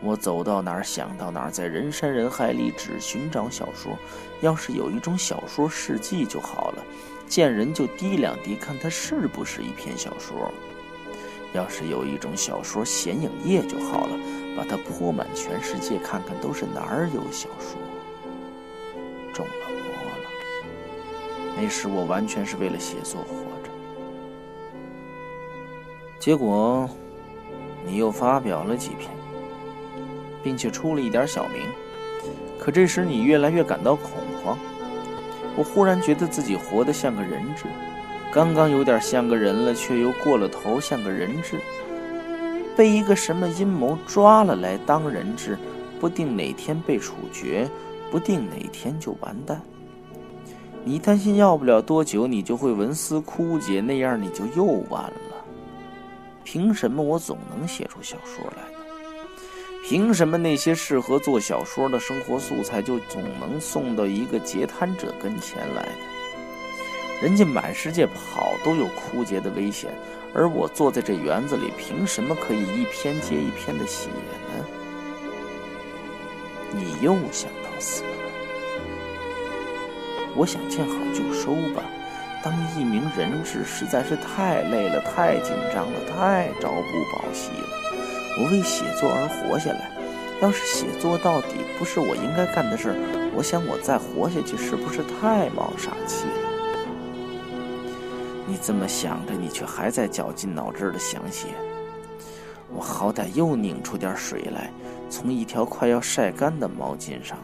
我走到哪儿想到哪儿，在人山人海里只寻找小说。要是有一种小说事迹就好了，见人就滴两滴，看它是不是一篇小说。要是有一种小说显影液就好了，把它泼满全世界，看看都是哪儿有小说。中了魔。那时我完全是为了写作活着，结果你又发表了几篇，并且出了一点小名。可这时你越来越感到恐慌，我忽然觉得自己活得像个人质，刚刚有点像个人了，却又过了头像个人质，被一个什么阴谋抓了来当人质，不定哪天被处决，不定哪天就完蛋。你担心要不了多久，你就会文思枯竭，那样你就又完了。凭什么我总能写出小说来呢？凭什么那些适合做小说的生活素材就总能送到一个截瘫者跟前来呢？人家满世界跑都有枯竭的危险，而我坐在这园子里，凭什么可以一篇接一篇的写呢？你又想到死？我想见好就收吧，当一名人质实在是太累了，太紧张了，太朝不保夕了。我为写作而活下来，要是写作到底不是我应该干的事儿我想我再活下去是不是太冒傻气了？你这么想着，你却还在绞尽脑汁的想写。我好歹又拧出点水来，从一条快要晒干的毛巾上。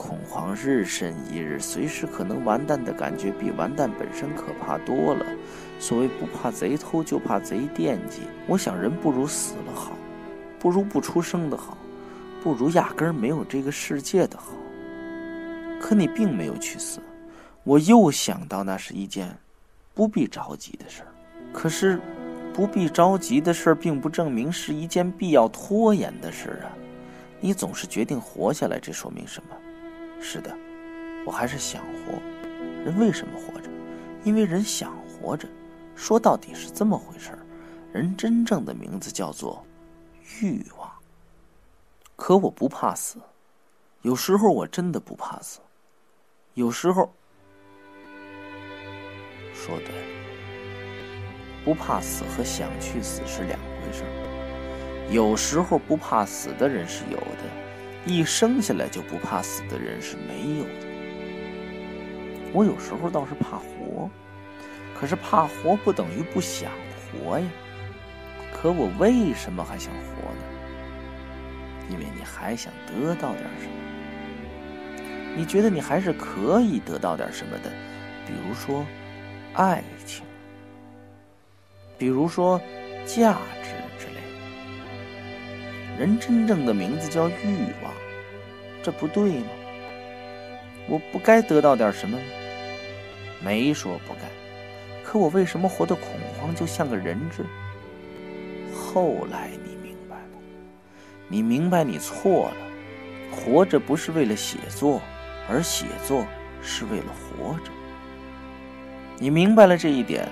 恐慌日甚一日，随时可能完蛋的感觉比完蛋本身可怕多了。所谓不怕贼偷，就怕贼惦记。我想，人不如死了好，不如不出生的好，不如压根儿没有这个世界的好。可你并没有去死，我又想到那是一件不必着急的事儿。可是，不必着急的事儿，并不证明是一件必要拖延的事儿啊。你总是决定活下来，这说明什么？是的，我还是想活。人为什么活着？因为人想活着。说到底是这么回事儿。人真正的名字叫做欲望。可我不怕死，有时候我真的不怕死。有时候，说对了，不怕死和想去死是两回事儿。有时候不怕死的人是有的。一生下来就不怕死的人是没有的。我有时候倒是怕活，可是怕活不等于不想活呀。可我为什么还想活呢？因为你还想得到点什么。你觉得你还是可以得到点什么的，比如说爱情，比如说价值之类。人真正的名字叫欲望，这不对吗？我不该得到点什么吗？没说不该，可我为什么活得恐慌，就像个人质？后来你明白了，你明白你错了，活着不是为了写作。而写作是为了活着。你明白了这一点，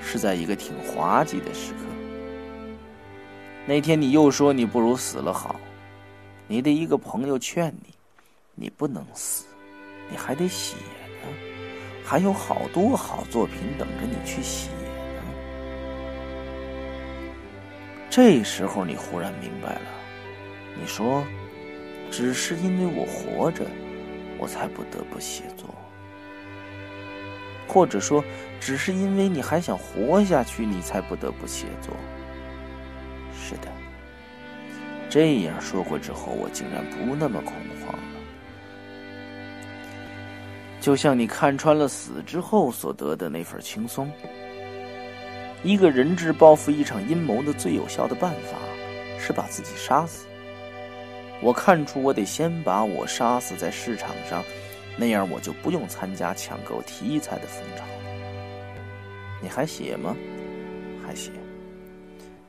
是在一个挺滑稽的时刻。那天你又说你不如死了好，你的一个朋友劝你，你不能死，你还得写呢，还有好多好作品等着你去写呢。这时候你忽然明白了，你说，只是因为我活着。我才不得不写作，或者说，只是因为你还想活下去，你才不得不写作。是的，这样说过之后，我竟然不那么恐慌了。就像你看穿了死之后所得的那份轻松。一个人质报复一场阴谋的最有效的办法，是把自己杀死。我看出，我得先把我杀死在市场上，那样我就不用参加抢购题材的风潮。你还写吗？还写？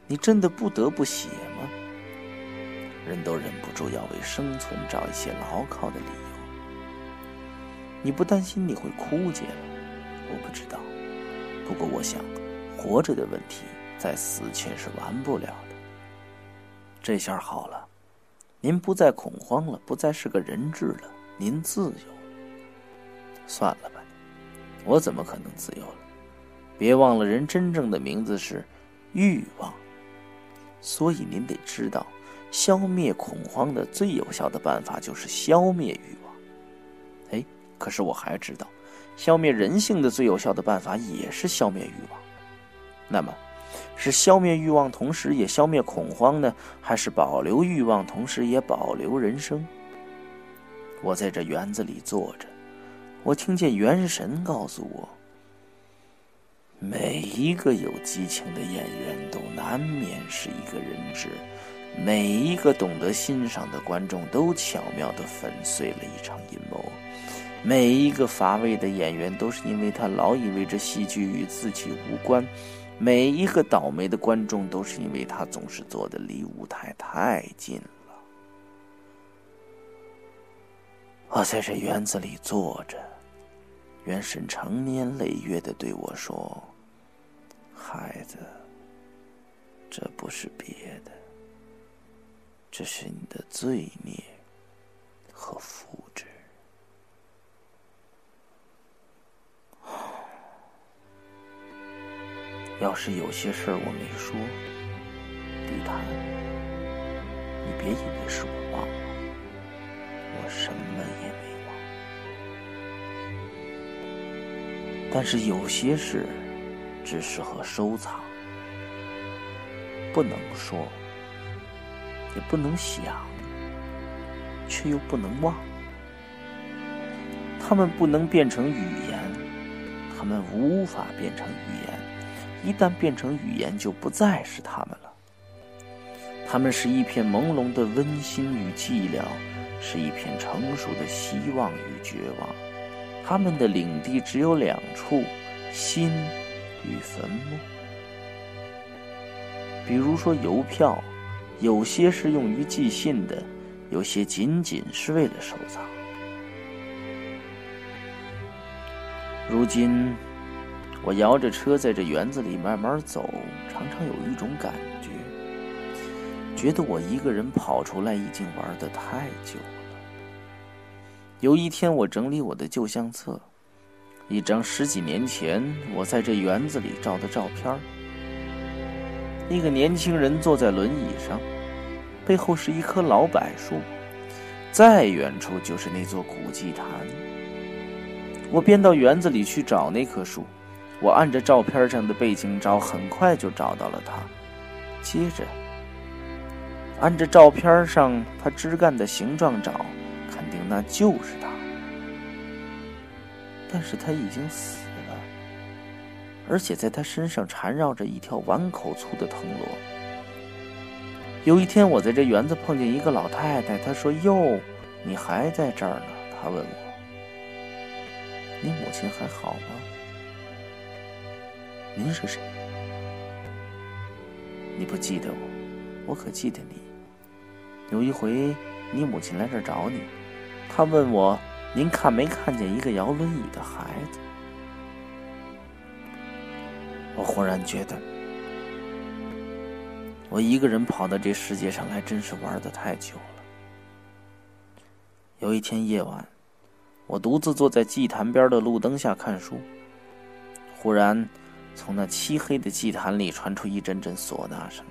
你真的不得不写吗？人都忍不住要为生存找一些牢靠的理由。你不担心你会枯竭了？我不知道。不过我想，活着的问题在死前是完不了的。这下好了。您不再恐慌了，不再是个人质了，您自由。算了吧，我怎么可能自由了？别忘了，人真正的名字是欲望。所以您得知道，消灭恐慌的最有效的办法就是消灭欲望。哎，可是我还知道，消灭人性的最有效的办法也是消灭欲望。那么。是消灭欲望，同时也消灭恐慌呢？还是保留欲望，同时也保留人生？我在这园子里坐着，我听见元神告诉我：每一个有激情的演员都难免是一个人质，每一个懂得欣赏的观众都巧妙的粉碎了一场阴谋，每一个乏味的演员都是因为他老以为这戏剧与自己无关。每一个倒霉的观众都是因为他总是坐的离舞台太近了。我在这园子里坐着，元神成年累月的对我说：“孩子，这不是别的，这是你的罪孽和福祉。”要是有些事儿我没说，地毯，你别以为是我忘了，我什么也没忘。但是有些事只适合收藏，不能说，也不能想，却又不能忘。它们不能变成语言，它们无法变成语言。一旦变成语言，就不再是他们了。他们是一片朦胧的温馨与寂寥，是一片成熟的希望与绝望。他们的领地只有两处：心与坟墓。比如说邮票，有些是用于寄信的，有些仅仅是为了收藏。如今。我摇着车在这园子里慢慢走，常常有一种感觉，觉得我一个人跑出来已经玩的太久了。有一天，我整理我的旧相册，一张十几年前我在这园子里照的照片一个年轻人坐在轮椅上，背后是一棵老柏树，再远处就是那座古祭坛。我便到园子里去找那棵树。我按着照片上的背景找，很快就找到了他。接着，按着照片上他枝干的形状找，肯定那就是他。但是他已经死了，而且在他身上缠绕着一条碗口粗的藤萝。有一天，我在这园子碰见一个老太太，她说：“哟，你还在这儿呢？”她问我：“你母亲还好吗？”您是谁？你不记得我？我可记得你。有一回，你母亲来这儿找你，她问我：“您看没看见一个摇轮椅的孩子？”我忽然觉得，我一个人跑到这世界上来，真是玩的太久了。有一天夜晚，我独自坐在祭坛边的路灯下看书，忽然，从那漆黑的祭坛里传出一阵阵唢呐声，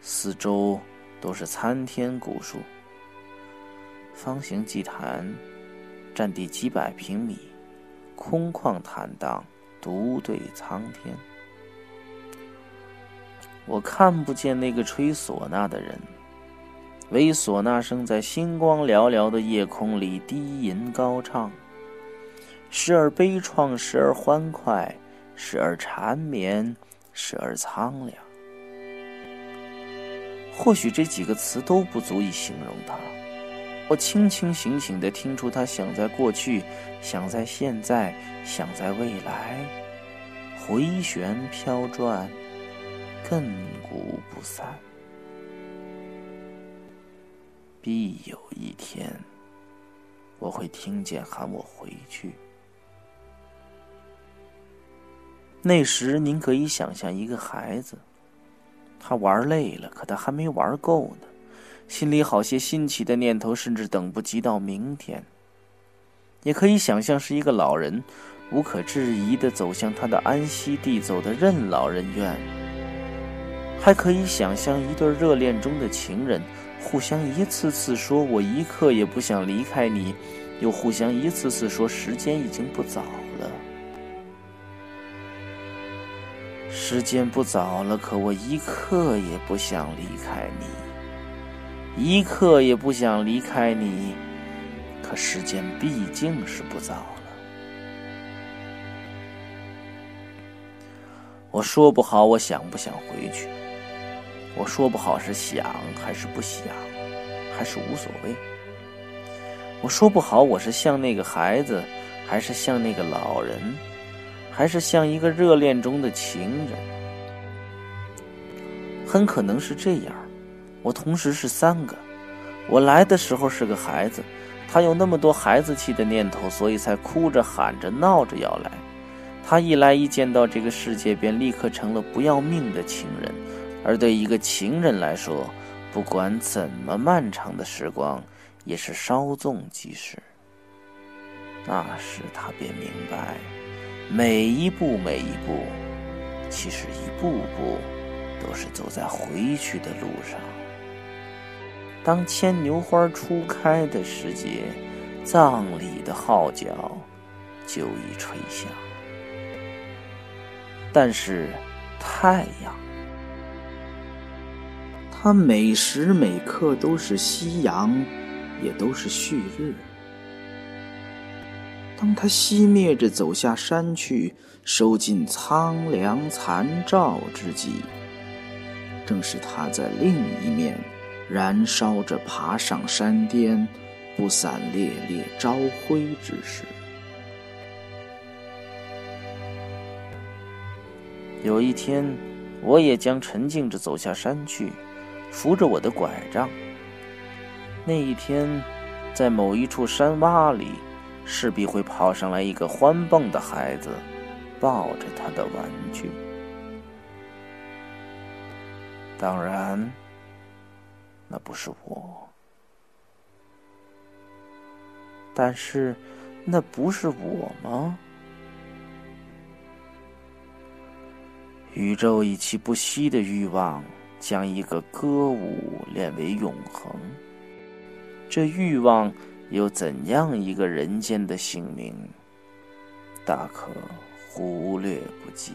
四周。都是参天古树，方形祭坛，占地几百平米，空旷坦荡，独对苍天。我看不见那个吹唢呐的人，唯唢呐声在星光寥寥的夜空里低吟高唱，时而悲怆，时而欢快，时而缠绵，时而苍凉。或许这几个词都不足以形容他。我清清醒醒的听出他想在过去，想在现在，想在未来，回旋飘转，亘古不散。必有一天，我会听见喊我回去。那时，您可以想象一个孩子。他玩累了，可他还没玩够呢，心里好些新奇的念头，甚至等不及到明天。也可以想象是一个老人，无可置疑的走向他的安息地，走的任劳任怨。还可以想象一对热恋中的情人，互相一次次说“我一刻也不想离开你”，又互相一次次说“时间已经不早了”。时间不早了，可我一刻也不想离开你，一刻也不想离开你。可时间毕竟是不早了。我说不好，我想不想回去？我说不好是想还是不想，还是无所谓？我说不好，我是像那个孩子，还是像那个老人？还是像一个热恋中的情人，很可能是这样。我同时是三个。我来的时候是个孩子，他有那么多孩子气的念头，所以才哭着喊着闹着要来。他一来一见到这个世界，便立刻成了不要命的情人。而对一个情人来说，不管怎么漫长的时光，也是稍纵即逝。那时他便明白。每一步，每一步，其实一步步都是走在回去的路上。当牵牛花初开的时节，葬礼的号角就已吹响。但是，太阳，它每时每刻都是夕阳，也都是旭日。当他熄灭着，走下山去，收尽苍凉残照之际，正是他在另一面燃烧着，爬上山巅，不散烈烈朝晖之时。有一天，我也将沉静着走下山去，扶着我的拐杖。那一天，在某一处山洼里。势必会跑上来一个欢蹦的孩子，抱着他的玩具。当然，那不是我。但是，那不是我吗？宇宙以其不息的欲望，将一个歌舞练为永恒。这欲望。有怎样一个人间的姓名，大可忽略不计。